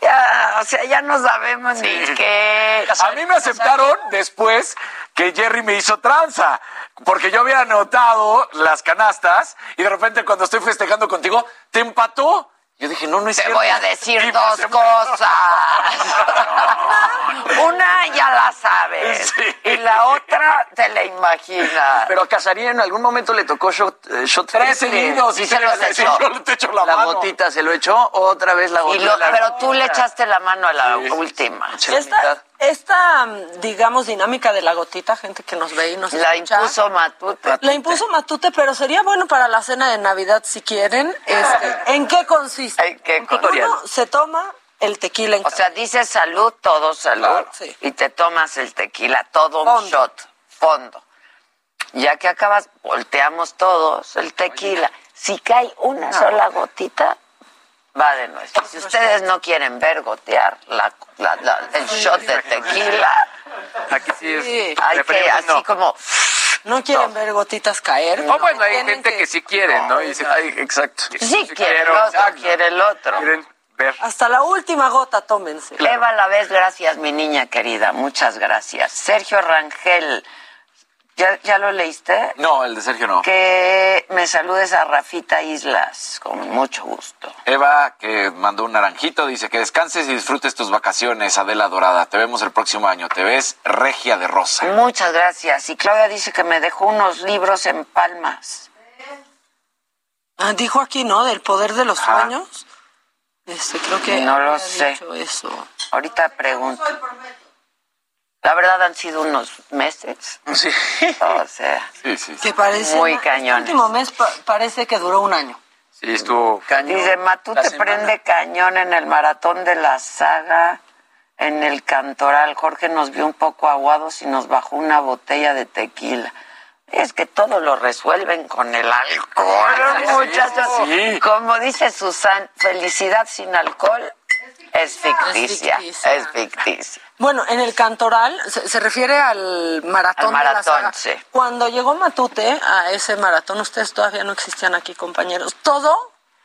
S3: Ya, o sea, ya no sabemos ni qué.
S18: A mí me aceptaron después que Jerry me hizo tranza, porque yo había anotado las canastas y de repente cuando estoy festejando contigo, te empató. Yo dije, no, no es
S3: Te
S18: cierto.
S3: voy a decir
S18: Y
S3: dos cosas. Una ya la sabes.
S18: Sí.
S3: Y la otra te la imaginas.
S19: Pero a Casarín en algún momento le tocó shot, eh, shot
S18: Tres seguidos y
S3: se los
S18: tres-
S3: echó.
S18: yo le te echo la,
S19: La
S18: mano.
S19: gotita se lo echó, otra vez la
S3: Y
S19: gotita.
S3: lo-
S19: la
S3: pero tú le echaste la mano a la última.
S19: Eché la
S12: Esta, mm, digamos, dinámica de la gotita, gente que nos ve y nos
S3: La
S12: escucha,
S3: impuso Matute.
S12: La impuso Matute, pero sería bueno para la cena de Navidad si quieren. Este, ¿En qué consiste?
S3: ¿En qué
S12: Uno se toma el tequila en
S3: O sea, dices salud, todo salud.
S12: Claro, sí.
S3: Y te tomas el tequila, todo un
S12: Fondo.
S3: shot, fondo. Ya que acabas, volteamos todos el tequila. Si cae una sola gotita, va de nuestro. Si ustedes no quieren ver gotear la, la- la- el shot de tequila,
S13: Aquí sí es.
S12: Sí.
S3: hay que así
S13: no.
S3: como...
S12: No quieren ver gotitas caer.
S13: O bueno, hay gente que, sí quiere, ¿no? Y dice,
S19: Ay, exacto.
S3: Sí, quiere el
S13: quiero,
S3: otro, quiere el otro.
S13: quieren ver.
S12: Hasta la última gota, tómense.
S3: Eva la vez, gracias, mi niña querida, muchas gracias. Sergio Rangel, ¿ya, ya lo leíste?
S18: No, el de Sergio no.
S3: Que me saludes a Rafita Islas, con mucho gusto.
S18: Eva, que mandó un naranjito, dice que descanses y disfrutes tus vacaciones, Adela Dorada. Te vemos el próximo año. Te ves regia de rosa.
S3: Muchas gracias. Y Claudia dice que me dejó unos libros en palmas.
S12: Ah, dijo aquí, ¿no? Del poder de los sueños. Este, creo que
S3: No lo sé.
S12: dicho eso.
S3: Ahorita pregunto. La verdad han sido unos meses.
S19: Sí.
S3: O sea,
S12: Que parece.
S3: Muy
S12: El
S3: cañones.
S12: último mes pa- parece que duró un año.
S13: Sí, estuvo.
S3: Dice, Matute prende cañón en el maratón de la saga, en el cantoral. Jorge nos vio un poco aguados y nos bajó una botella de tequila. Es que todo lo resuelven con el alcohol,
S13: Sí,
S3: muchachos.
S13: sí.
S3: Como dice Susan, felicidad sin alcohol es ficticia.
S12: ficticia.
S3: Es ficticia.
S12: Bueno, en el cantoral se, se refiere al maratón,
S3: Al maratón,
S12: de la saga.
S3: sí.
S12: Cuando llegó Matute a ese maratón, ustedes todavía no existían aquí, compañeros. Todo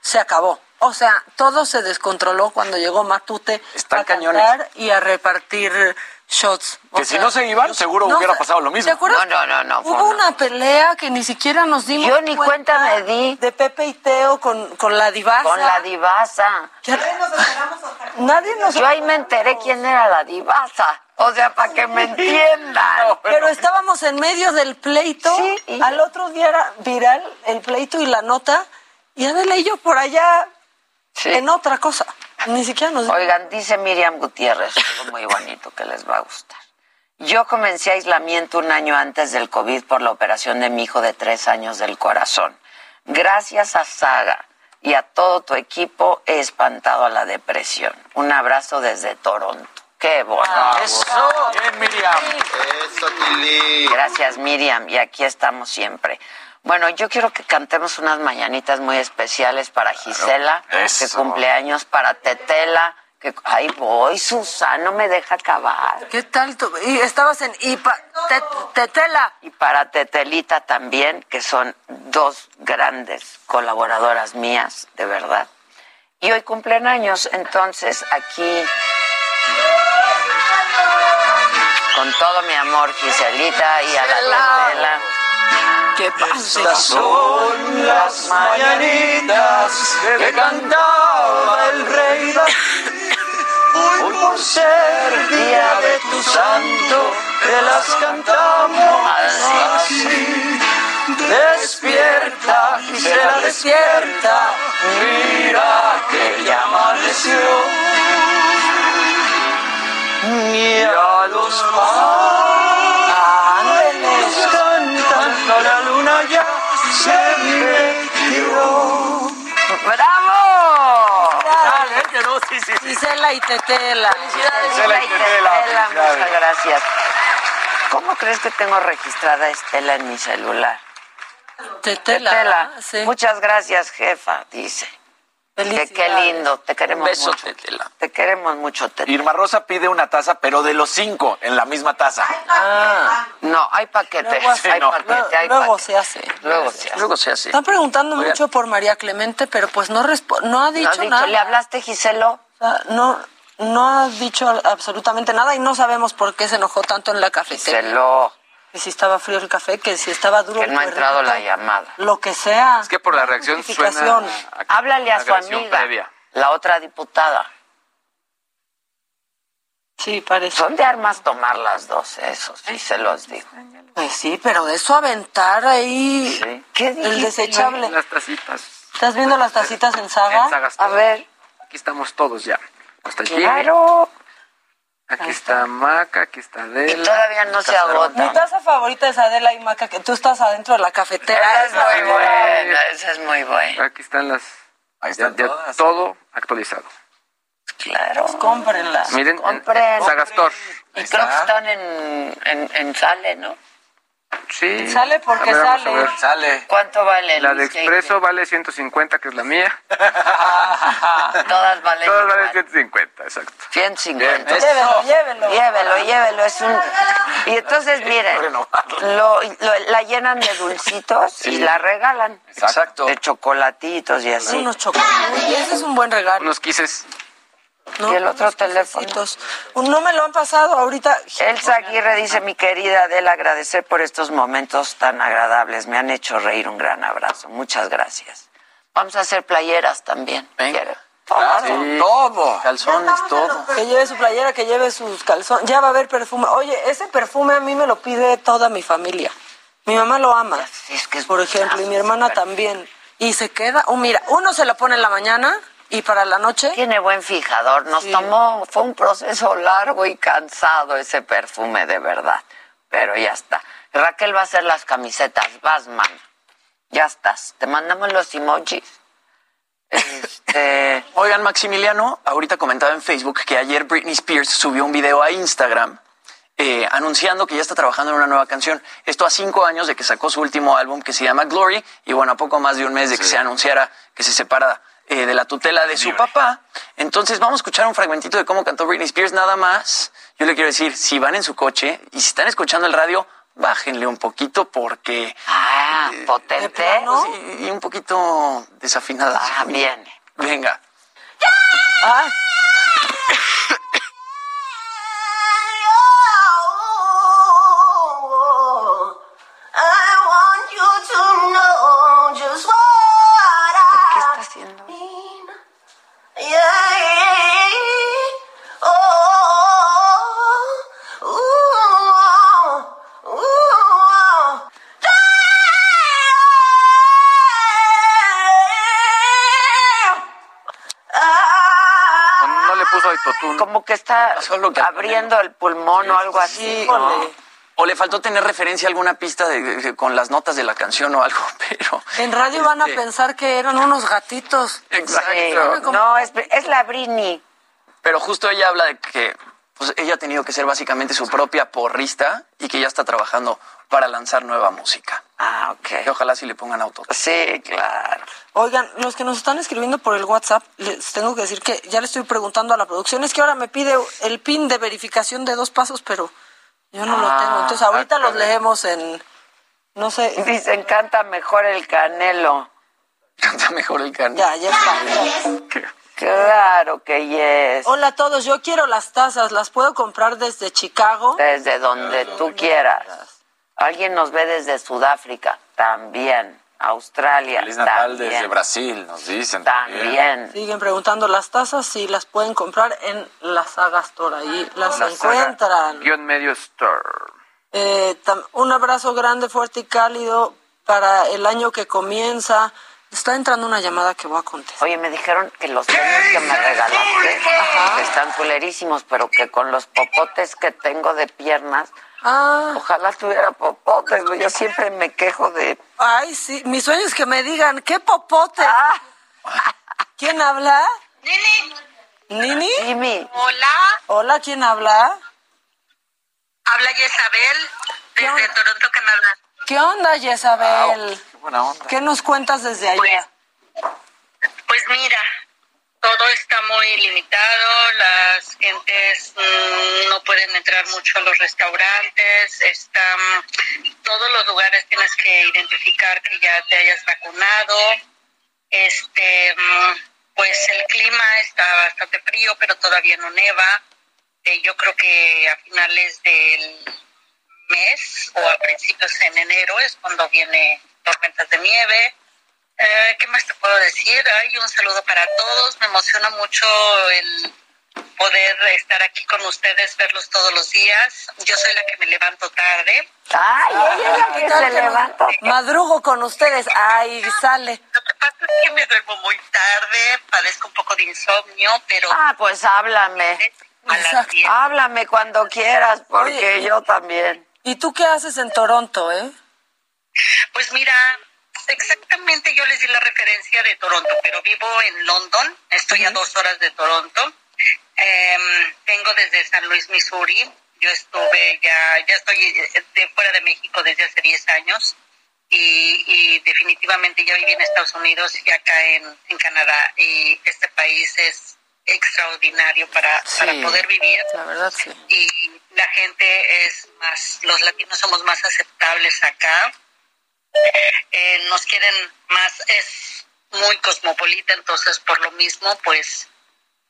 S12: se acabó. O sea, todo se descontroló cuando llegó Matute
S18: Están
S12: a
S18: cañones.
S12: cantar y a repartir shots. O
S18: Que si no se iban, seguro
S12: no
S18: hubiera pasado lo mismo.
S12: ¿Te acuerdas?
S3: No, no, no, no,
S12: Hubo
S3: una-
S12: una pelea que ni siquiera nos dimos
S3: Yo ni cuenta me di.
S12: De Pepe y Teo con, con la divasa.
S3: Con la divasa.
S12: Nadie nos...
S3: Yo ahí me enteré quién era la divasa. O sea, para que me entiendan.
S12: Pero estábamos en medio del pleito. Al otro día era viral el pleito y la nota. Y Adela y yo por allá en otra cosa. Ni siquiera nos...
S3: Oigan, dice Miriam Gutiérrez, algo muy bonito que les va a gustar. Yo comencé aislamiento un año antes del COVID por la operación de mi hijo de tres años del corazón. Gracias a Saga y a todo tu equipo he espantado a la depresión. Un abrazo desde Toronto. Qué bueno.
S18: Eso. Bien, Miriam.
S7: Eso, Tili.
S3: Gracias, Miriam. Y aquí estamos siempre. Bueno, yo quiero que cantemos unas mañanitas muy especiales para Gisela, que
S18: Eso.
S3: cumpleaños, para Tetela, que ahí voy, Susana, no me deja acabar.
S12: ¿Qué tal? tú? Y estabas en IPA, Te- Tetela.
S3: Y para Tetelita también, que son dos grandes colaboradoras mías, de verdad. Y hoy cumplen años, entonces aquí, con todo mi amor, Giselita y a la Tetela.
S12: ¿Qué
S19: Estas son las mañanitas que cantaba el rey. Hoy por ser día de tu santo, te las cantamos así. Despierta, Gisela, despierta, mira que ya amaneció. Y a los no.
S12: Gisela y Tetela.
S3: Felicidades,
S19: Gisela y Tetela,
S3: muchas gracias. ¿Cómo crees que tengo registrada a Estela en mi celular?
S12: Tetela.
S3: Tetela.
S12: Sí.
S3: Muchas gracias, jefa, dice. Que qué lindo, te queremos
S19: beso,
S3: mucho.
S19: Tetela.
S3: Te queremos mucho, Tetela.
S18: Irma Rosa pide una taza, pero de los cinco en la misma taza.
S12: Ah,
S3: No, hay paquete,
S12: Luego
S3: hay
S18: no.
S3: paquete, hay
S12: luego
S3: paquete.
S12: se hace.
S3: Luego se hace.
S19: Luego se hace.
S12: Están preguntando
S19: Oigan.
S12: mucho por María Clemente, pero pues no no ha
S3: No
S12: dicho,
S3: dicho,
S12: nada.
S3: ¿Le hablaste, Giselo?
S12: Sea, no, no ha dicho absolutamente nada y no sabemos por qué se enojó tanto en la cafetería. Que si estaba frío el café, que si estaba duro
S3: que
S12: el
S3: no ha entrado la llamada.
S12: Lo que sea.
S13: Es que por la reacción suena.
S12: Justificación.
S13: a-
S3: Háblale a su amiga,
S13: previa.
S3: la otra diputada.
S12: Sí, parece.
S3: Son de armas tomar las dos, eso sí se los digo.
S12: Pues sí, pero de eso aventar ahí
S3: Sí. ¿Qué
S12: el desechable.
S13: Las tacitas.
S12: ¿Estás viendo las tacitas en saga?
S13: En Sagas
S3: A ver,
S13: Aquí estamos todos ya. Hasta Jimmy.
S3: claro.
S13: Aquí está Maca, aquí está
S3: Y
S13: Adela.
S3: todavía no se
S12: Mi
S3: agota.
S12: taza favorita es Adela y Maca, que tú estás adentro de la cafetera.
S3: Esa es muy buena, esa es muy buena.
S13: Aquí están las.
S18: Ahí
S13: Ya,
S18: están
S13: ya
S18: todas.
S13: todo actualizado.
S3: Claro.
S12: Cómprenla.
S13: Miren, en-
S3: Compren.
S13: Sagastor.
S3: Y creo que están en, en, en Sale, ¿no?
S13: Sí.
S12: Sale porque
S13: ver,
S12: sale.
S13: ver.
S18: Sale.
S3: ¿Cuánto vale el
S13: La de Expreso vale 150, que es la mía.
S3: Todas valen
S13: Todas valen 150, exacto.
S3: 150.
S12: Llévelo, llévelo.
S3: Llévelo, llévelo, es un... Y entonces, miren, lo, lo- la llenan de dulcitos y la regalan.
S19: Exacto.
S3: De chocolatitos y así.
S12: Unos chocolates. Y ese es un buen regalo.
S13: Unos quises.
S3: Y el otro teléfono.
S12: Quesitos. No me lo han pasado ahorita.
S3: Elsa Aguirre dice, mi querida Adela, agradecer por estos momentos tan agradables. Me han hecho reír. Un gran abrazo. Muchas gracias. Vamos a hacer playeras también.
S19: Venga.
S18: Todo.
S19: Calzones, todo.
S12: Que lleve su playera, que lleve sus calzones. Ya va a haber perfume. Oye, ese perfume a mí me lo pide toda mi familia. Mi mamá lo ama,
S3: Es que es
S12: por ejemplo, y mi hermana también. y se queda. Oh, mira, uno se lo pone en la mañana y para la noche.
S3: Tiene buen fijador. Nos tomó, fue un proceso largo y cansado ese perfume, de verdad. Pero ya está. Raquel va a hacer las camisetas. Vas, man. Ya estás. Te mandamos los emojis. Este...
S19: Oigan, Maximiliano, ahorita comentaba en Facebook que ayer Britney Spears subió un video a Instagram eh, anunciando que ya está trabajando en una nueva canción. Esto a cinco años de que sacó su último álbum que se llama Glory y bueno, a poco más de un mes de que se anunciara que se separa eh, de la tutela de su papá. Entonces vamos a escuchar un fragmentito de cómo cantó Britney Spears nada más. Yo le quiero decir, si van en su coche y si están escuchando el radio, bájenle un poquito porque...
S3: Ah, potente.
S19: ¿no? y un poquito desafinada.
S3: Ah, bien.
S19: Venga.
S12: Ah.
S3: Como que está abriendo el pulmón o algo así. ¿no?
S19: O le faltó tener referencia a alguna pista de- de- con las notas de la canción o algo, pero...
S12: En radio van a
S19: Este,
S12: pensar que eran unos gatitos.
S19: Exacto.
S3: No, es, es la Britney.
S19: Pero justo ella habla de que pues, ella ha tenido que ser básicamente su propia porrista y que ya está trabajando para lanzar nueva música.
S3: Ah, ok.
S19: Que ojalá sí le pongan auto.
S3: Sí, claro.
S12: Oigan, los que nos están escribiendo por el WhatsApp, les tengo que decir que ya le estoy preguntando a la producción, es que ahora me pide el pin de verificación de dos pasos, pero yo no lo
S3: Ah,
S12: tengo. Entonces ahorita
S3: ah,
S12: los leemos en, no sé.
S3: Dicen, canta mejor el canelo.
S19: Canta mejor el canelo.
S12: Ya, ya está.
S3: Claro que yes.
S12: Hola a todos, yo quiero las tazas, las puedo comprar desde Chicago.
S3: Desde donde tú quieras. Alguien nos ve desde Sudáfrica, también. Australia,
S18: Feliz Natal
S3: también.
S18: desde Brasil, nos dicen.
S3: También.
S12: Siguen preguntando las tazas si las pueden comprar en la Saga Store, ahí las
S13: La
S12: encuentran.
S13: Guión medio store.
S12: Eh, un abrazo grande, fuerte y cálido para el año que comienza. Está entrando una llamada que voy a contestar.
S3: Oye, me dijeron que los tenis que me regalaste están culerísimos, pero que con los popotes que tengo de piernas,
S12: Ah,
S3: ojalá tuviera popotes. güey. Yo siempre me quejo de...
S12: ay, sí. Mi sueño es que me digan, ¿qué popote?
S3: Ah.
S12: ¿Quién habla?
S23: Nini.
S12: ¿Nini?
S3: Jimmy.
S23: Hola,
S12: Hola, ¿quién habla?
S23: habla Isabel desde Toronto, Canadá.
S12: ¿Qué onda, Jezabel?
S18: Qué buena onda.
S12: ¿Qué nos cuentas desde allá?
S23: Pues mira, todo está muy limitado, las gentes mm, no pueden entrar mucho a los restaurantes, están, todos los lugares tienes que identificar que ya te hayas vacunado. Este, mm, pues el clima está bastante frío, pero todavía no neva. Eh, yo creo que a finales del mes o a principios en enero es cuando viene tormentas de nieve. Eh, ¿Qué más te puedo decir? Ay, un saludo para todos. Me emociona mucho el poder estar aquí con ustedes, verlos todos los días. Yo soy la que me levanto tarde.
S3: Ay, ella es la que se levanta.
S12: Madrugo con ustedes. Ay, sale.
S23: Lo que pasa es que me duermo muy tarde, padezco un poco de insomnio, pero...
S3: Ah, pues háblame.
S23: A las 10.
S3: Háblame cuando quieras, porque
S12: Oye,
S3: yo también.
S12: ¿Y tú qué haces en Toronto, eh?
S23: Pues mira, exactamente yo les di la referencia de Toronto, pero vivo en London, estoy a dos horas de Toronto. Em, vengo desde San Luis, Missouri. Yo estuve ya, ya estoy eh, de fuera de México desde hace 10 años y, y definitivamente ya viví en Estados Unidos y acá en, en Canadá y este país es extraordinario para, para poder vivir
S12: La verdad, sí.
S23: y la gente es más, los latinos somos más aceptables acá, Eh, nos quieren más, es muy cosmopolita, entonces por lo mismo pues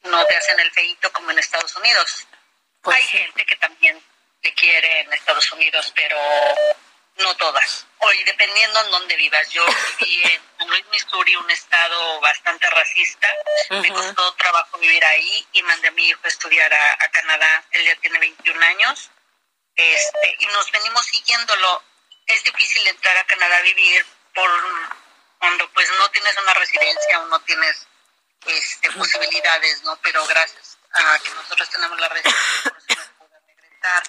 S23: no te hacen el feito como en Estados Unidos.
S12: Pues
S23: Hay gente que también te quiere en Estados Unidos, pero no todas. Hoy dependiendo en dónde vivas, yo viví en San Luis, Missouri, un estado bastante racista. Me costó trabajo vivir ahí y mandé a mi hijo a estudiar a, a Canadá. Él ya tiene 21 años. Este, y nos venimos siguiéndolo. Es difícil entrar a Canadá a vivir por cuando pues no tienes una residencia o no tienes este, posibilidades, ¿no? Pero gracias a que nosotros tenemos la residencia, por eso regresar.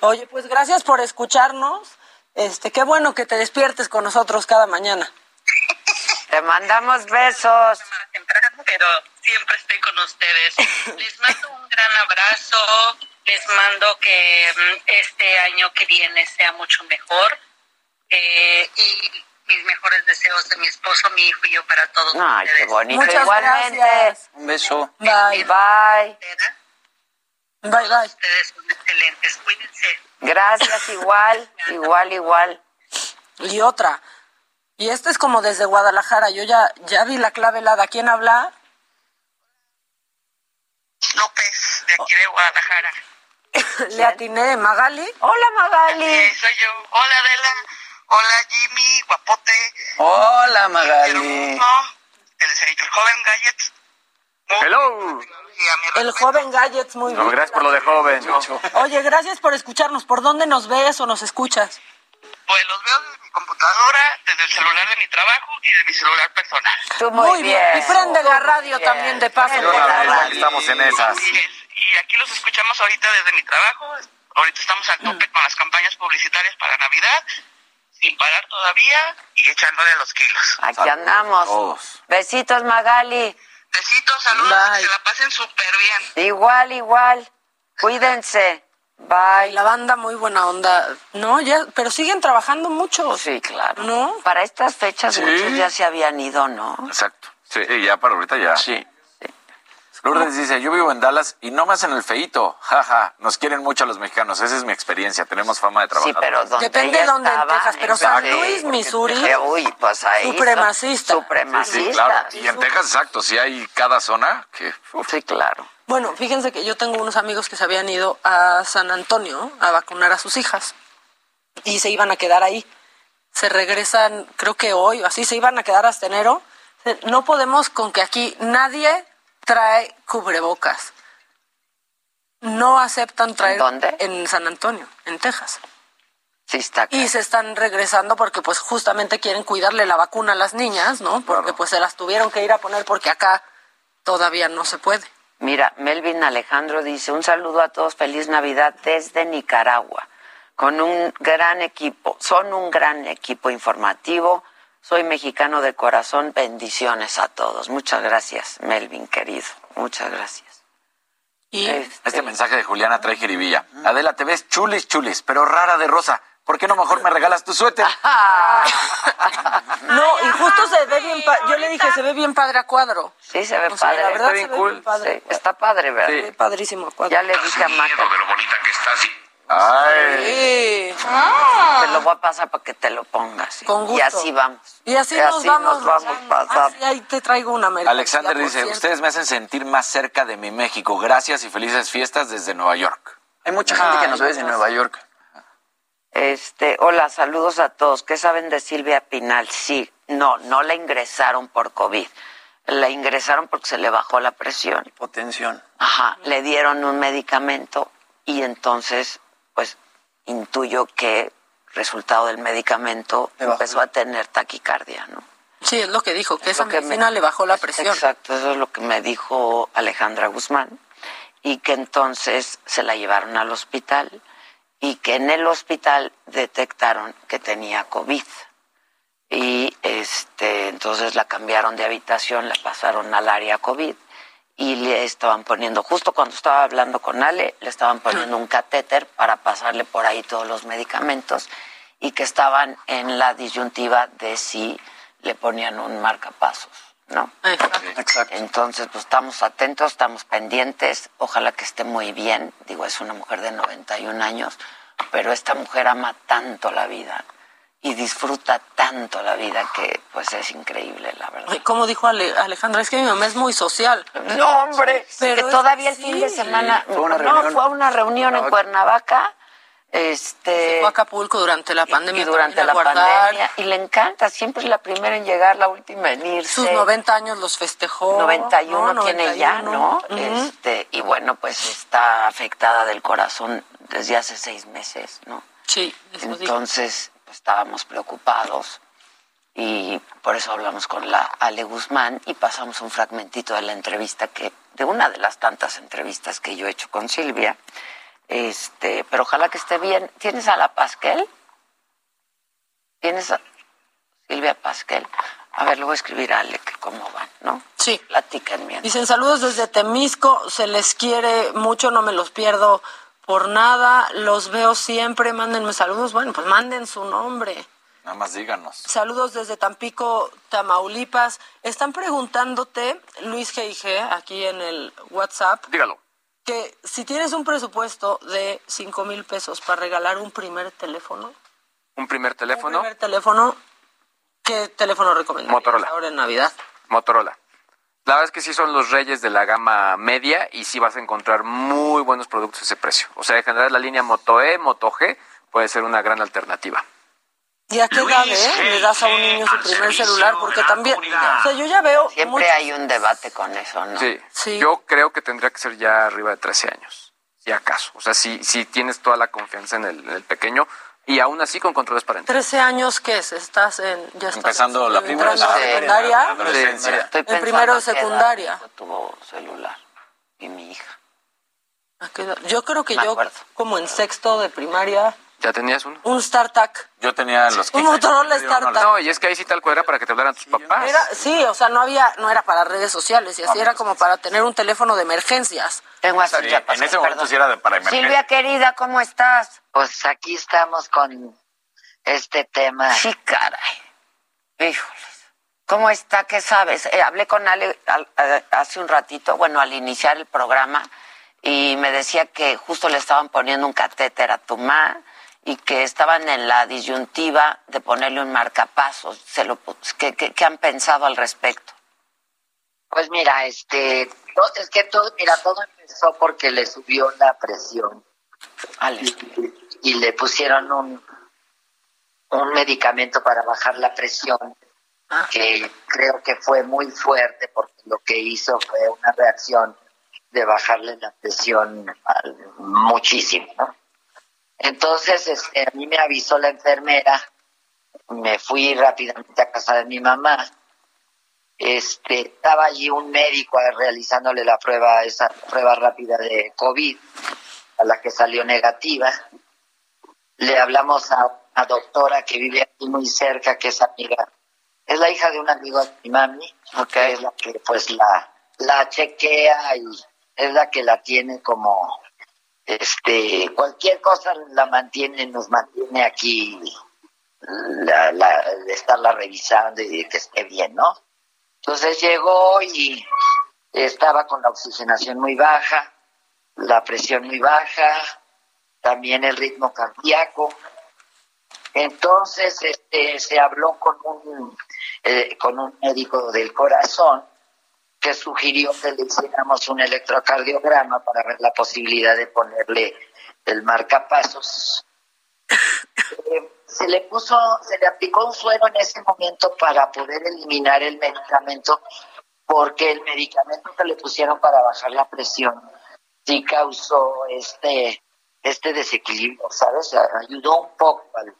S12: Oye, pues gracias por escucharnos. Este, qué bueno que te despiertes con nosotros cada mañana.
S3: Te mandamos besos.
S23: temprano, pero siempre estoy con ustedes. Les mando un gran abrazo, les mando que mm, este año que viene sea mucho mejor eh, y mis mejores deseos de mi esposo, mi hijo y yo para todos
S3: Ay, qué bonito. Igualmente.
S19: Un beso.
S12: Bye.
S3: Bye.
S12: Bye, bye.
S23: Ustedes son excelentes, cuídense.
S3: Gracias, igual, igual, igual.
S12: Y otra. Y esta es como desde Guadalajara. Yo ya, ya vi la clave helada. ¿Quién habla?
S23: López, de aquí de Guadalajara.
S12: Le atiné, Magali.
S3: Hola, Magali.
S23: Sí, soy yo. Hola, Adela. Hola, Jimmy, guapote.
S19: Hola, Magali.
S23: El, el joven Gadget.
S18: Hello.
S12: El joven Gadgets, muy
S18: No,
S12: bien.
S18: gracias por lo de joven.
S12: Oye, gracias por escucharnos. ¿Por dónde nos ves o nos escuchas?
S23: Pues los veo desde mi computadora, desde el celular de mi trabajo y de mi celular personal.
S3: Tú muy,
S12: Y prende la radio también de paso.
S18: Estamos en esas.
S23: Y aquí los escuchamos ahorita desde mi trabajo. Ahorita estamos al tope con las campañas publicitarias para Navidad, sin parar todavía y echándole los kilos.
S3: Aquí andamos. Besitos, Magali.
S23: Besitos, saludos, que se la pasen súper bien.
S3: Igual, igual. Cuídense. Bye.
S12: La banda muy buena onda. No, ya, pero siguen trabajando mucho.
S3: Sí, claro.
S12: ¿No?
S3: Para estas fechas
S18: Sí.
S3: muchos ya se habían ido, ¿no?
S18: Exacto. Sí, y ya para ahorita ya.
S19: Sí.
S18: Lourdes dice, yo vivo en Dallas y no más en el feito. Jaja, nos quieren mucho a los mexicanos. Esa es mi experiencia. Tenemos fama de trabajar.
S3: Sí, pero donde
S12: Depende de dónde en Texas, pero San Luis, Missouri.
S3: Uy, pues ahí.
S12: Supremacista.
S18: Sí, claro. Y en Texas, exacto. Sí hay cada zona que... uf.
S3: Sí, claro.
S12: Bueno, fíjense que yo tengo unos amigos que se habían ido a San Antonio a vacunar a sus hijas y se iban a quedar ahí. Se regresan, creo que hoy o así, se iban a quedar hasta enero. No podemos con que aquí nadie trae cubrebocas. No aceptan traer.
S3: dónde?
S12: En San Antonio, en Texas.
S3: Sí, está
S12: Y se están regresando porque pues justamente quieren cuidarle la vacuna a las niñas, ¿no? Porque pues se las tuvieron que ir a poner porque acá todavía no se puede.
S3: Mira, Melvin Alejandro dice, un saludo a todos, feliz Navidad desde Nicaragua, con un gran equipo, son un gran equipo informativo, soy mexicano de corazón, bendiciones a todos. Muchas gracias, Melvin, querido, muchas gracias.
S18: Este mensaje de Juliana trae jiribilla. Adela, te ves chulis, chulis, pero rara de rosa. ¿Por qué no mejor me regalas tu suéter?
S12: No, y justo se ve bien, pa- yo le dije, se ve bien padre a cuadro.
S3: Sí, se ve
S12: O sea,
S3: padre.
S12: la verdad
S3: Está
S12: se
S3: bien
S12: ve
S3: cool.
S12: bien padre.
S3: Sí, está padre, ¿verdad?
S12: Se ve padrísimo a cuadro.
S3: Ya le dije a Maca.
S2: de lo bonita que estás.
S18: Ay.
S12: Sí.
S3: Te lo voy a pasar para que te lo pongas. sí.
S12: Con gusto.
S3: Y así vamos.
S12: Y así, nos vamos.
S3: nos vamos pasando.
S12: Así ahí te traigo una mercancía,
S18: Alexander dice,
S12: cierto.
S18: ustedes me hacen sentir más cerca de mi México. Gracias y felices fiestas desde Nueva York.
S19: Hay mucha gente que nos ve desde Nueva York.
S3: Este, hola, saludos a todos. ¿Qué saben de Silvia Pinal? Sí, no, no la ingresaron por COVID. La ingresaron porque se le bajó la presión.
S19: Hipotensión.
S3: Ajá, le dieron un medicamento y entonces, pues, intuyo que resultado del medicamento empezó a tener taquicardia, ¿no?
S12: Sí, es lo que dijo, que
S3: Es
S12: esa medicina
S3: me-
S12: le bajó la presión.
S3: Exacto, eso es lo que me dijo Alejandra Guzmán. Y que entonces se la llevaron al hospital y que en el hospital detectaron que tenía COVID. Y este, entonces la cambiaron de habitación, la pasaron al área COVID y le estaban poniendo, justo cuando estaba hablando con Ale, le estaban poniendo un catéter para pasarle por ahí todos los medicamentos y que estaban en la disyuntiva de si le ponían un marcapasos, ¿no?
S19: Exacto.
S3: Entonces, pues estamos atentos, estamos pendientes, ojalá que esté muy bien. Digo, es una mujer de 91 años, pero esta mujer ama tanto la vida y disfruta tanto la vida que pues es increíble, la verdad.
S12: Como dijo Ale- Alejandra, es que mi mamá es muy social.
S3: No, hombre,
S12: pero
S3: que todavía el
S12: sí.
S3: fin de semana,
S12: fue una
S3: no, fue a una reunión en Cuernavaca, este,
S12: Fue a Acapulco durante la pandemia.
S3: y durante la pandemia, y le encanta, siempre es la primera en llegar, la última en irse.
S12: Sus 90 años los festejó.
S3: 91
S12: ¿no?
S3: tiene ya,
S12: 91.
S3: ¿no? Este, y bueno, pues está afectada del corazón desde hace seis meses, ¿no?
S12: Sí, eso.
S3: Entonces, estábamos preocupados y por eso hablamos con la Ale Guzmán y pasamos un fragmentito de la entrevista que de una de las tantas entrevistas que yo he hecho con Silvia. Este, pero ojalá que esté bien. ¿Tienes a la Pasquel? ¿Tienes a Silvia Pasquel? A ver, a escribir a Ale que cómo van, ¿no?
S12: Sí.
S3: Platican
S12: Dicen saludos desde Temisco, se les quiere mucho, no me los pierdo por nada, los veo siempre, mándenme saludos. Bueno, pues manden su nombre.
S18: Nada más díganos.
S12: Saludos desde Tampico, Tamaulipas. Están preguntándote, Luis G.I.G., aquí en el WhatsApp.
S13: Dígalo.
S12: Que si tienes un presupuesto de cinco mil pesos para regalar un primer teléfono.
S13: Un primer teléfono.
S12: Un primer teléfono. ¿Qué teléfono recomiendas?
S13: Motorola.
S12: Ahora en Navidad.
S13: Motorola. La verdad es que sí son los reyes de la gama media y sí vas a encontrar muy buenos productos a ese precio. O sea, en general la línea Moto E, Moto G puede ser una gran alternativa.
S12: ¿Y a qué edad eh? le das a un niño su primer celular? Porque también, o sea, yo ya veo...
S3: Siempre hay un debate con eso, ¿no?
S13: Sí. Yo creo que tendría que ser ya arriba de 13 años, si acaso. O sea, si, si tienes toda la confianza en el, en el pequeño y aún así con controles parentales.
S12: 13 años, ¿qué es? Estás en... Ya estás
S13: Empezando la
S12: entrando
S13: primaria.
S12: a secundaria.
S13: Adolescencia.
S3: Estoy
S12: En primero de secundaria.
S3: tuvo celular y mi hija.
S12: Yo creo que
S3: Me
S12: yo,
S3: acuerdo.
S12: como en sexto de primaria,
S13: ¿Ya tenías uno?
S12: un StarTAC.
S18: Yo tenía los
S12: Un Motorola StarTAC.
S13: No, y es que ahí sí tal cual era para que te hablaran tus papás.
S12: Era, sí, o sea, no había, no era para redes sociales y así era como para tener un teléfono de emergencias.
S3: Tengo
S18: Sí, en ese momento sí era de para emergencia.
S3: Silvia, querida, ¿cómo estás?
S24: Pues aquí estamos con este tema.
S3: Sí, caray. Híjoles. ¿Cómo está? ¿Qué sabes? Eh, hablé con Ale al- eh, hace un ratito, bueno, al iniciar el programa, y me decía que justo le estaban poniendo un catéter a tu ma y que estaban en la disyuntiva de ponerle un marcapasos. Se lo, ¿qué, qué, qué han pensado al respecto?
S24: Pues mira, este, es que todo, mira, todo empezó porque le subió la presión y, y le pusieron un, un medicamento para bajar la presión que creo que fue muy fuerte porque lo que hizo fue una reacción de bajarle la presión al- muchísimo, ¿no? Entonces, este, a mí me avisó la enfermera, me fui rápidamente a casa de mi mamá, este, estaba allí un médico realizándole la prueba, esa prueba rápida de COVID, a la que salió negativa. Le hablamos a una doctora que vive aquí muy cerca, que es amiga, es la hija de un amigo de mi mami, que es la que pues la, la chequea y es la que la tiene como, este, cualquier cosa la mantiene, nos mantiene aquí, la, la, estarla revisando y que esté bien, ¿no? Entonces llegó y estaba con la oxigenación muy baja, la presión muy baja, también el ritmo cardíaco. Entonces este, se habló con un, eh, con un médico del corazón que sugirió que le hiciéramos un electrocardiograma para ver la posibilidad de ponerle el marcapasos. Eh, se le puso, se le aplicó un suero en ese momento para poder eliminar el medicamento, porque el medicamento que le pusieron para bajar la presión sí causó este, este desequilibrio, ¿sabes? Ayudó un poco al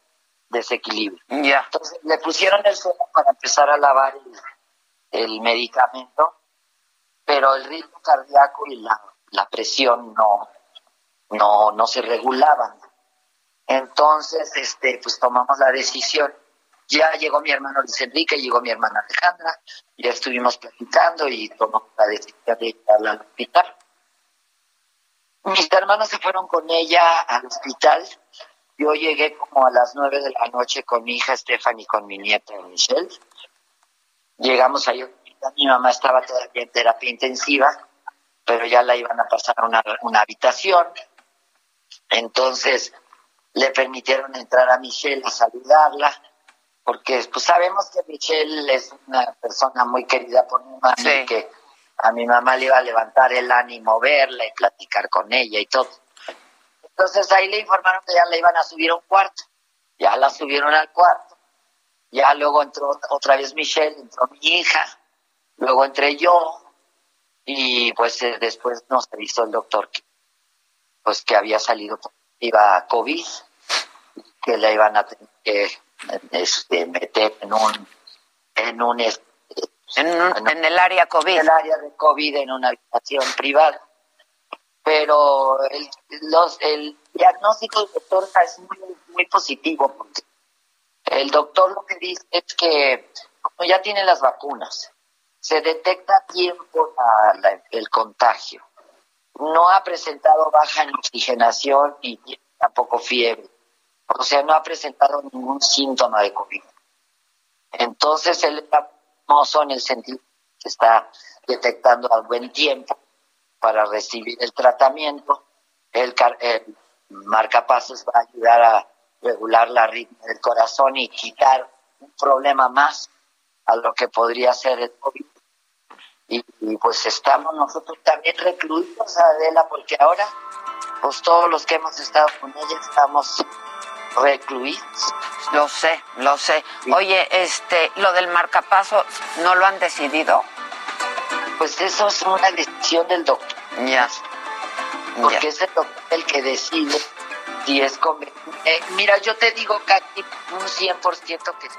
S24: desequilibrio.
S3: Ya.
S24: Entonces le pusieron el suero para empezar a lavar el, el medicamento, pero el ritmo cardíaco y la, la presión no, no, no se regulaban. Entonces, este, pues tomamos la decisión. Ya llegó mi hermano Luis Enrique, llegó mi hermana Alejandra, ya estuvimos platicando y tomamos la decisión de llevarla al hospital. Mis hermanos se fueron con ella al hospital. Yo llegué como a las nueve de la noche con mi hija Stephanie y con mi nieta Michelle. Llegamos ahí, hospital, mi mamá estaba todavía en terapia intensiva, pero ya la iban a pasar a una, una habitación. Entonces le permitieron entrar a Michelle a saludarla, porque pues sabemos que Michelle es una persona muy querida por mi mamá y que a mi mamá le iba a levantar el ánimo verla y platicar con ella y todo. Entonces ahí le informaron que ya la iban a subir a un cuarto. Ya la subieron al cuarto. Ya luego entró otra vez Michelle, entró mi hija, luego entré yo y pues eh, después nos avisó el doctor que pues que había salido positiva a COVID, que la iban a tener que este, meter en un en un,
S3: en, en, el área COVID. En
S24: el área de COVID en una habitación privada. Pero el, los, el diagnóstico del doctor es muy, muy positivo porque el doctor lo que dice es que como ya tiene las vacunas, se detecta a tiempo el contagio. No ha presentado baja en oxigenación y tampoco fiebre. O sea, no ha presentado ningún síntoma de COVID. Entonces, él está famoso en el sentido que está detectando al buen tiempo para recibir el tratamiento. El, el marcapasos va a ayudar a regular la ritmo del corazón y quitar un problema más a lo que podría ser el COVID. Y, pues estamos nosotros también recluidos, Adela, porque ahora, pues todos los que hemos estado con ella estamos recluidos.
S3: Lo sé, lo sé. Oye, este, lo del marcapaso, ¿no lo han decidido?
S24: Pues eso es una decisión del doctor.
S3: Ya.
S24: Porque es el doctor el que decide si es conveniente. Eh, mira, yo te digo, Katy, un 100% que sí.